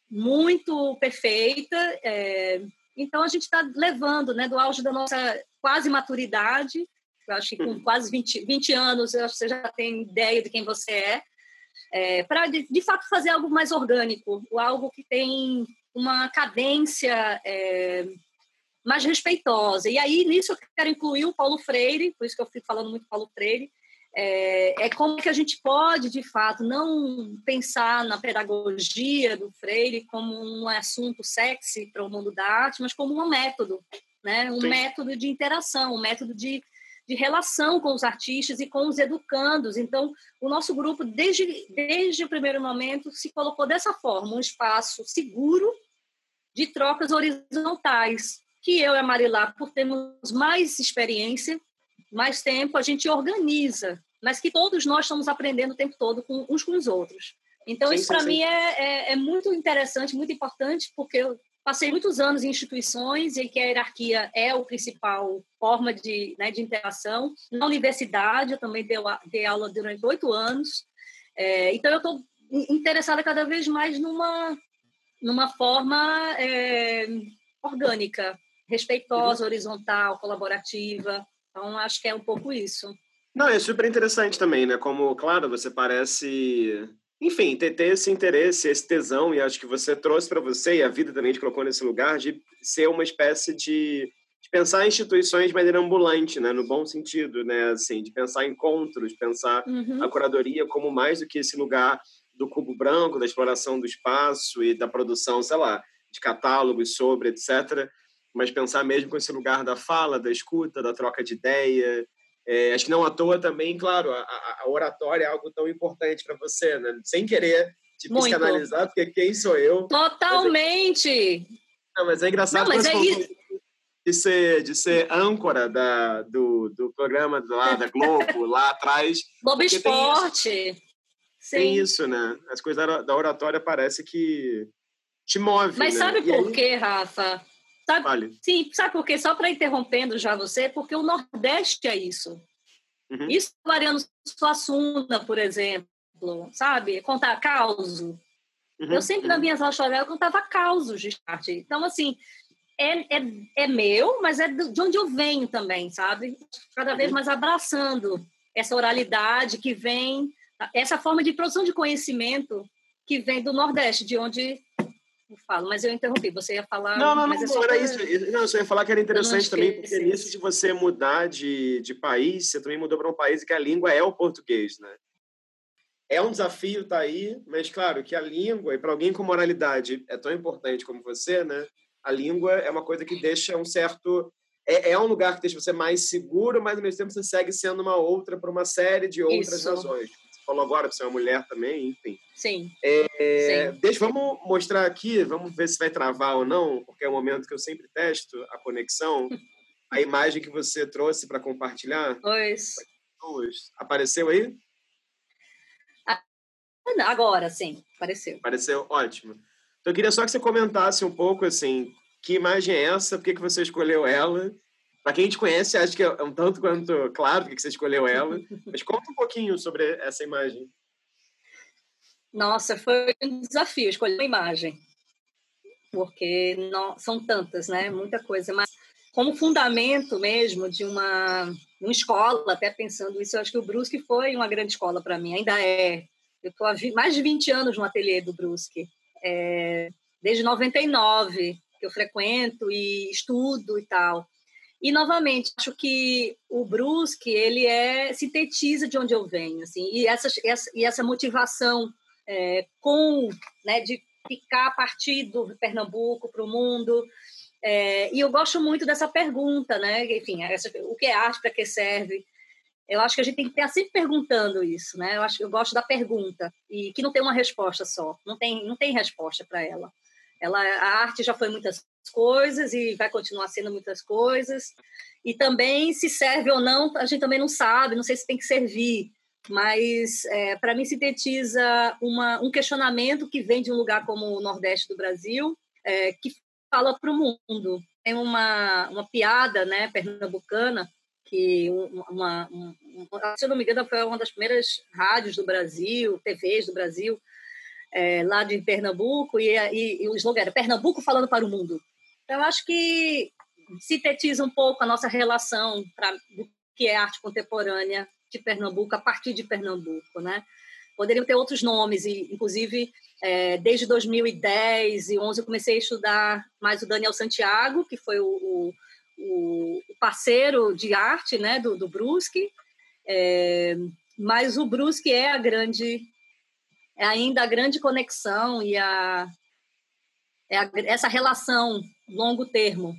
muito perfeita. É, então, a gente está levando, né, do auge da nossa quase maturidade, eu acho que com uhum. quase 20, 20 anos, eu acho que você já tem ideia de quem você é, é para, de, de, fato, fazer algo mais orgânico, algo que tem uma cadência é, mais respeitosa. E aí, nisso, eu quero incluir o Paulo Freire, por isso que eu fico falando muito Paulo Freire, é, é, como que a gente pode, de fato, não pensar na pedagogia do Freire como um assunto sexy para o mundo da arte, mas como um método, né? um Sim. método de interação, um método de, de relação com os artistas e com os educandos. Então, o nosso grupo, desde, desde o primeiro momento, se colocou dessa forma, um espaço seguro de trocas horizontais, que eu e a Marilá, por termos mais experiência, mais tempo, a gente organiza, mas que todos nós estamos aprendendo o tempo todo com, uns com os outros. Então, sim, isso para mim é, é, é, muito interessante, muito importante, porque eu passei muitos anos em instituições em que a hierarquia é o principal forma de, né, de interação. Na universidade, eu também dei, dei aula durante oito anos. É, então, eu estou interessada cada vez mais numa, numa forma é, orgânica, respeitosa, horizontal, colaborativa. Então, acho que é um pouco isso. Não, é super interessante também, né? Como, claro, você parece enfim, ter, ter esse interesse, esse tesão, e acho que você trouxe para você, e a vida também te colocou nesse lugar, de ser uma espécie de, de pensar instituições de maneira ambulante, né, no bom sentido, né, assim, de pensar encontros, pensar uhum. a curadoria como mais do que esse lugar do cubo branco, da exploração do espaço e da produção, sei lá, de catálogos sobre, etc., mas pensar mesmo com esse lugar da fala, da escuta, da troca de ideia, é, acho que não à toa também, claro, a, a oratória é algo tão importante para você, né? Sem querer te Muito. porque quem sou eu? Totalmente! Mas é, não, mas é engraçado não, mas é isso. de ser, de ser âncora da, do, do programa lá da Globo, lá atrás. Globo Esporte. Tem, tem isso, né? As coisas da oratória parece que te move. Mas né? sabe e por aí... quê, Rafa? Sabe. Sim, sabe por quê? Só para interrompendo já você, porque o Nordeste é isso. Uhum. Isso Mariano Suassuna, por exemplo, sabe? Contar causo. Uhum. Eu sempre, uhum. nas minhas eu contava causos de arte. Então, assim, é, é, é meu, mas é de onde eu venho também, sabe? Cada vez uhum. mais abraçando essa oralidade que vem, essa forma de produção de conhecimento que vem do Nordeste, de onde falo, mas eu interrompi. Você ia falar. Não, não, não, é não era isso. Não, eu só ia falar que era interessante também, porque nisso de você mudar de, de país, você também mudou para um país que a língua é o português, né? É um desafio, tá aí, mas claro que a língua, e para alguém com moralidade é tão importante como você, né? A língua é uma coisa que deixa um certo. É, é um lugar que deixa você mais seguro, mas ao mesmo tempo você segue sendo uma outra por uma série de outras Isso. razões falou agora que você é uma mulher também, enfim. Sim. É, Sim. Deixa, vamos mostrar aqui, vamos ver se vai travar ou não, porque é o momento que eu sempre testo a conexão. *laughs* a imagem que você trouxe para compartilhar. Pois. Apareceu aí? Ah, agora, sim, apareceu. Apareceu, ótimo. Então, eu queria só que você comentasse um pouco, assim, que imagem é essa, por que, que você escolheu ela para quem te conhece, acho que é um tanto quanto claro que você escolheu ela. Mas conta um pouquinho sobre essa imagem. Nossa, foi um desafio escolher uma imagem. Porque não, são tantas, né? Muita coisa. Mas como fundamento mesmo de uma, uma escola, até pensando isso, eu acho que o Brusque foi uma grande escola para mim, ainda é. Eu estou há mais de 20 anos no ateliê do Brusque. É, desde 99 que eu frequento e estudo e tal. E novamente, acho que o Brusque ele é sintetiza de onde eu venho, assim, e essa, essa e essa motivação é, com, né, de ficar a partir do Pernambuco para o mundo. É, e eu gosto muito dessa pergunta, né? Enfim, essa, o que é arte, para que serve? Eu acho que a gente tem que estar sempre perguntando isso, né? Eu acho eu gosto da pergunta e que não tem uma resposta só, não tem não tem resposta para ela. Ela a arte já foi muitas coisas e vai continuar sendo muitas coisas. E também se serve ou não, a gente também não sabe, não sei se tem que servir, mas é, para mim sintetiza uma, um questionamento que vem de um lugar como o Nordeste do Brasil, é, que fala para o mundo. Tem uma, uma piada né, pernambucana, que uma, uma, se eu não me engano, foi uma das primeiras rádios do Brasil, TVs do Brasil, é, lá de Pernambuco, e, e, e o slogan era Pernambuco falando para o mundo. Então, acho que sintetiza um pouco a nossa relação para do que é arte contemporânea de Pernambuco a partir de Pernambuco, né? Poderiam ter outros nomes e, inclusive, é, desde 2010 e 11 eu comecei a estudar mais o Daniel Santiago, que foi o, o, o parceiro de arte, né, do, do Brusque. É, mas o Brusque é a grande, é ainda a grande conexão e a, essa relação longo termo.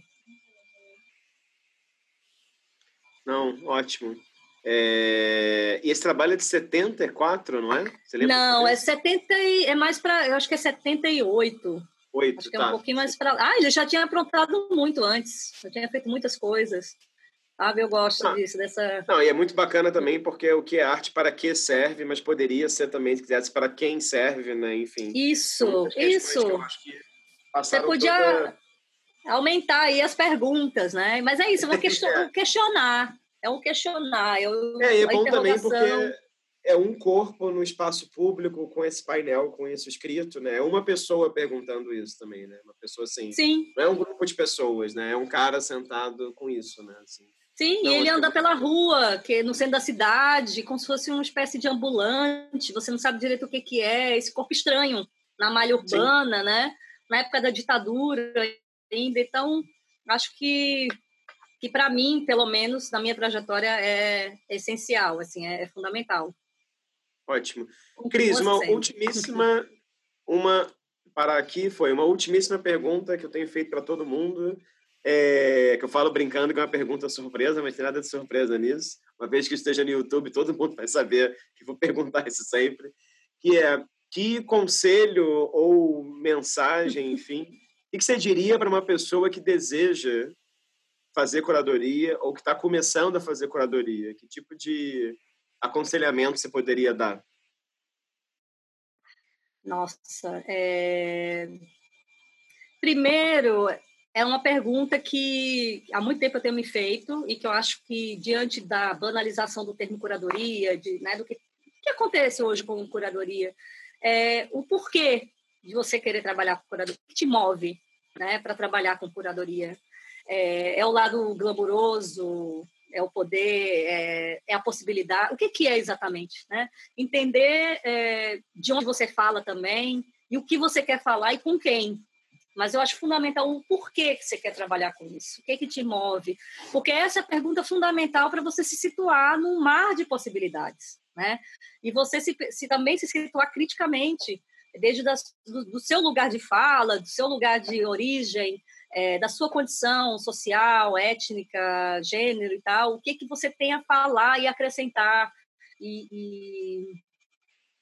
Não, ótimo. É... E esse trabalho é de 74, não é? não, é 70 e... é mais para, eu acho que é 78. Oito, acho que é um tá. pouquinho mais para. Ah, ele já tinha aprontado muito antes. Já tinha feito muitas coisas. Ah, eu gosto não. disso, dessa. Não, e é muito bacana também porque o que é arte para que serve, mas poderia ser também, se quisesse, para quem serve, né? Enfim. Isso, isso. eu acho que Você podia toda... aumentar aí as perguntas, né? Mas é isso, vou é. *laughs* questionar. É um questionar. Eu, é, e é bom também porque é um corpo no espaço público com esse painel, com isso escrito, né? É uma pessoa perguntando isso também, né? Uma pessoa assim. Sim. Não é um grupo de pessoas, né? É um cara sentado com isso, né? Assim. Sim, então, e ele anda pela rua, que no centro da cidade, como se fosse uma espécie de ambulante. Você não sabe direito o que que é esse corpo estranho na malha urbana, Sim. né? Na época da ditadura ainda. Então, acho que que para mim, pelo menos na minha trajetória, é essencial, assim, é, é fundamental. Ótimo. Cris, uma ultimíssima, uma para aqui foi uma ultimíssima pergunta que eu tenho feito para todo mundo, é, que eu falo brincando que é uma pergunta surpresa, mas tem nada de surpresa nisso. Uma vez que esteja no YouTube, todo mundo vai saber que vou *laughs* perguntar isso sempre, que é que conselho ou mensagem, enfim, o que você diria para uma pessoa que deseja fazer curadoria ou que está começando a fazer curadoria? Que tipo de aconselhamento você poderia dar? Nossa, é... primeiro é uma pergunta que há muito tempo eu tenho me feito e que eu acho que diante da banalização do termo curadoria, de, né, do que, que acontece hoje com curadoria, é, o porquê de você querer trabalhar com curadoria, o que te move né, para trabalhar com curadoria? É, é o lado glamuroso, é o poder, é, é, a possibilidade. O que, que é exatamente? Né? Entender é, de onde você fala também e o que você quer falar e com quem. Mas eu acho fundamental o porquê que você quer trabalhar com isso, o que, que te move. Porque essa é a pergunta fundamental para você se situar num mar de possibilidades. Né? E você se, se também se situar criticamente, desde das, do, do seu lugar de fala, do seu lugar de origem, é, da sua condição social, étnica, gênero e tal, o que, que você tem a falar e acrescentar. E, e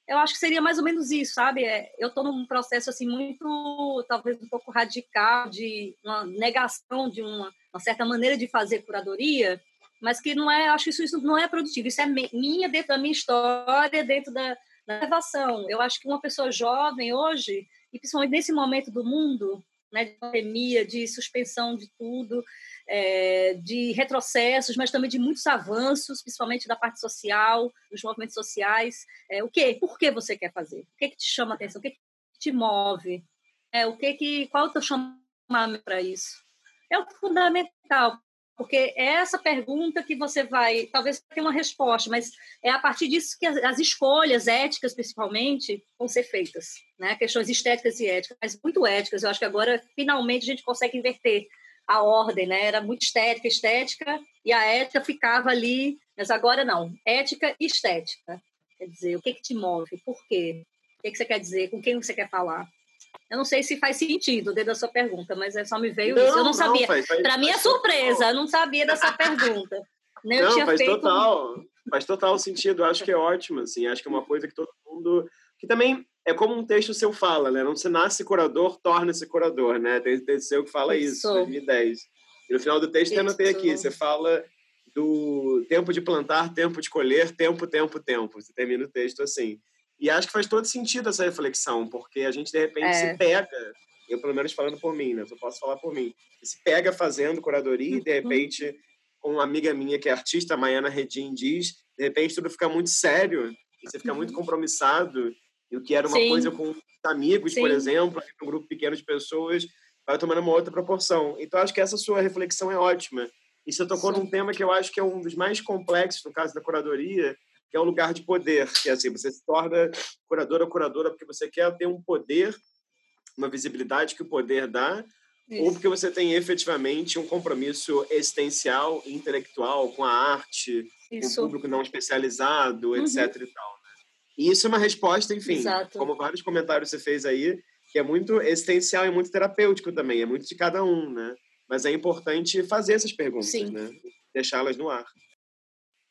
eu acho que seria mais ou menos isso, sabe? É, eu estou num processo assim muito, talvez um pouco radical de uma negação de uma, uma, certa maneira de fazer curadoria, mas que não é, acho que isso, não é produtivo. Isso é minha dentro da minha história, dentro da, da observação. Eu acho que uma pessoa jovem hoje, e principalmente nesse momento do mundo, né, de pandemia, de suspensão de tudo, é, de retrocessos, mas também de muitos avanços, principalmente da parte social, dos movimentos sociais. É, o que? Por que você quer fazer? O que, que te chama a atenção? O que, que te move? É, o que que, qual é o teu chamamento para isso? É o fundamental, porque é essa pergunta que você vai, talvez tenha uma resposta, mas é a partir disso que as, escolhas éticas, principalmente, vão ser feitas, né? Questões estéticas e éticas, mas muito éticas. Eu acho que agora finalmente a gente consegue inverter a ordem, né? Era muito estética, estética, e a ética ficava ali, mas agora não. Ética e estética. Quer dizer, o que, que te move? Por quê? O que, que você quer dizer? Com quem você quer falar? Eu não sei se faz sentido dentro da sua pergunta, mas é só me veio não, isso. Eu não, não sabia. Para mim é surpresa, total. eu não sabia dessa pergunta. *laughs* Nem não, faz feito... total. Faz total sentido. Acho que é ótimo, assim. Acho que é uma coisa que todo mundo. Que também é como um texto seu fala, né? Não se nasce curador, torna-se curador, né? Tem texto seu que fala isso, isso 2010. E no final do texto eu anotei aqui, você fala do tempo de plantar, tempo de colher, tempo, tempo, tempo. Você termina o texto assim. E acho que faz todo sentido essa reflexão, porque a gente, de repente, é. se pega, eu pelo menos falando por mim, né? Eu posso falar por mim, se pega fazendo curadoria e, de uhum. repente, como uma amiga minha que é artista, a Maiana Redim, diz, de repente tudo fica muito sério, e você fica muito uhum. compromissado, e o que era uma Sim. coisa com amigos, Sim. por exemplo, um grupo pequeno de pessoas, vai tomando uma outra proporção. Então, acho que essa sua reflexão é ótima. E você tocou Sim. num tema que eu acho que é um dos mais complexos, no caso da curadoria, que é um lugar de poder, que é assim, você se torna curadora ou curadora porque você quer ter um poder, uma visibilidade que o poder dá, Isso. ou porque você tem efetivamente um compromisso existencial intelectual com a arte, Isso. com o público não especializado, uhum. etc e tal. Né? E isso é uma resposta, enfim, Exato. como vários comentários você fez aí, que é muito existencial e muito terapêutico também, é muito de cada um, né? Mas é importante fazer essas perguntas, Sim. né? Deixá-las no ar.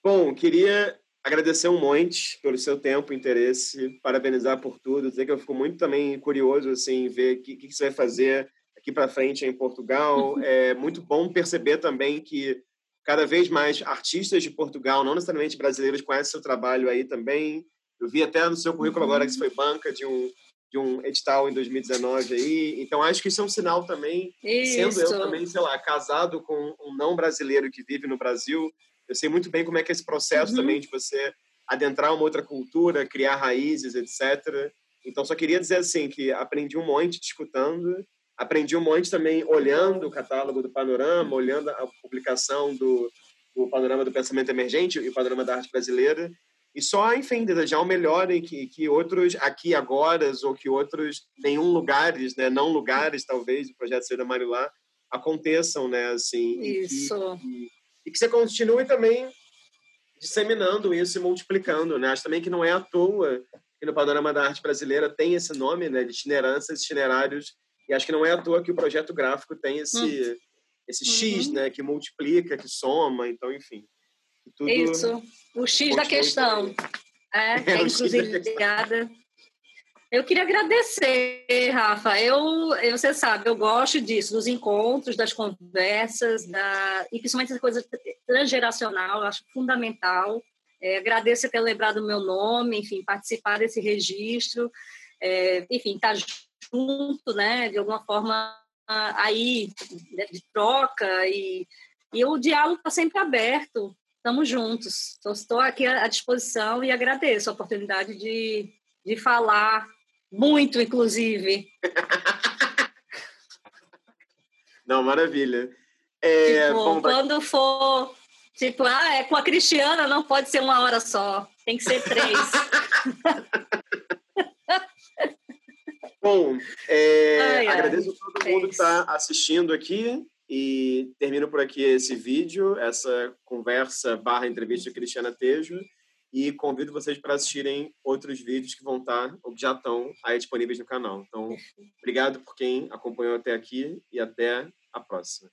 Bom, queria agradecer um monte pelo seu tempo, interesse, parabenizar por tudo, dizer que eu fico muito também curioso assim ver o que, que você vai fazer aqui para frente em Portugal. Uhum. *laughs* É muito bom perceber também que cada vez mais artistas de Portugal, não necessariamente brasileiros, conhecem seu trabalho aí também. Eu vi até no seu currículo agora que você foi banca de um de um edital em 2019 aí. Então, acho que isso é um sinal também, isso. sendo eu também, sei lá, casado com um não brasileiro que vive no Brasil, eu sei muito bem como é que é esse processo uhum. também de você adentrar uma outra cultura, criar raízes, etc. Então, só queria dizer assim que aprendi um monte escutando, aprendi um monte também olhando o catálogo do Panorama, olhando a publicação do, do Panorama do Pensamento Emergente e o Panorama da Arte Brasileira, e só, enfim, desejar o melhor em que, que outros aqui agora, ou que outros nenhum lugares, né, não lugares, talvez, o projeto Ser da Marilá, aconteçam, né, assim. Isso. E que, e que você continue também disseminando isso e multiplicando, né? Acho também que não é à toa que no panorama da arte brasileira tem esse nome, né, de itinerâncias, itinerários, e acho que não é à toa que o projeto gráfico tem esse hum. esse X, uhum. né, que multiplica, que soma, então, enfim. Tudo isso, o X da questão. É, *laughs* é, é inclusive ligada eu queria agradecer, Rafa. Eu, você sabe, eu gosto disso, dos encontros, das conversas, da, e principalmente essa coisa transgeracional, eu acho fundamental. É, agradeço ter lembrado o meu nome, enfim, participar desse registro, é, enfim, estar tá junto, né, de alguma forma aí, né, de troca, e, e o diálogo está sempre aberto, estamos juntos. Então, estou aqui à disposição e agradeço a oportunidade de, de falar muito, inclusive. *laughs* Não, maravilha. É, tipo, bom, quando for, tipo, ah, é com a Cristiana, não pode ser uma hora só, tem que ser três. *laughs* bom, é, ai, agradeço a todo mundo que está assistindo aqui e termino por aqui esse vídeo, essa conversa barra entrevista de Cristiana Tejo e convido vocês para assistirem outros vídeos que vão estar, ou que já estão aí disponíveis no canal. Então, obrigado por quem acompanhou até aqui e até a próxima.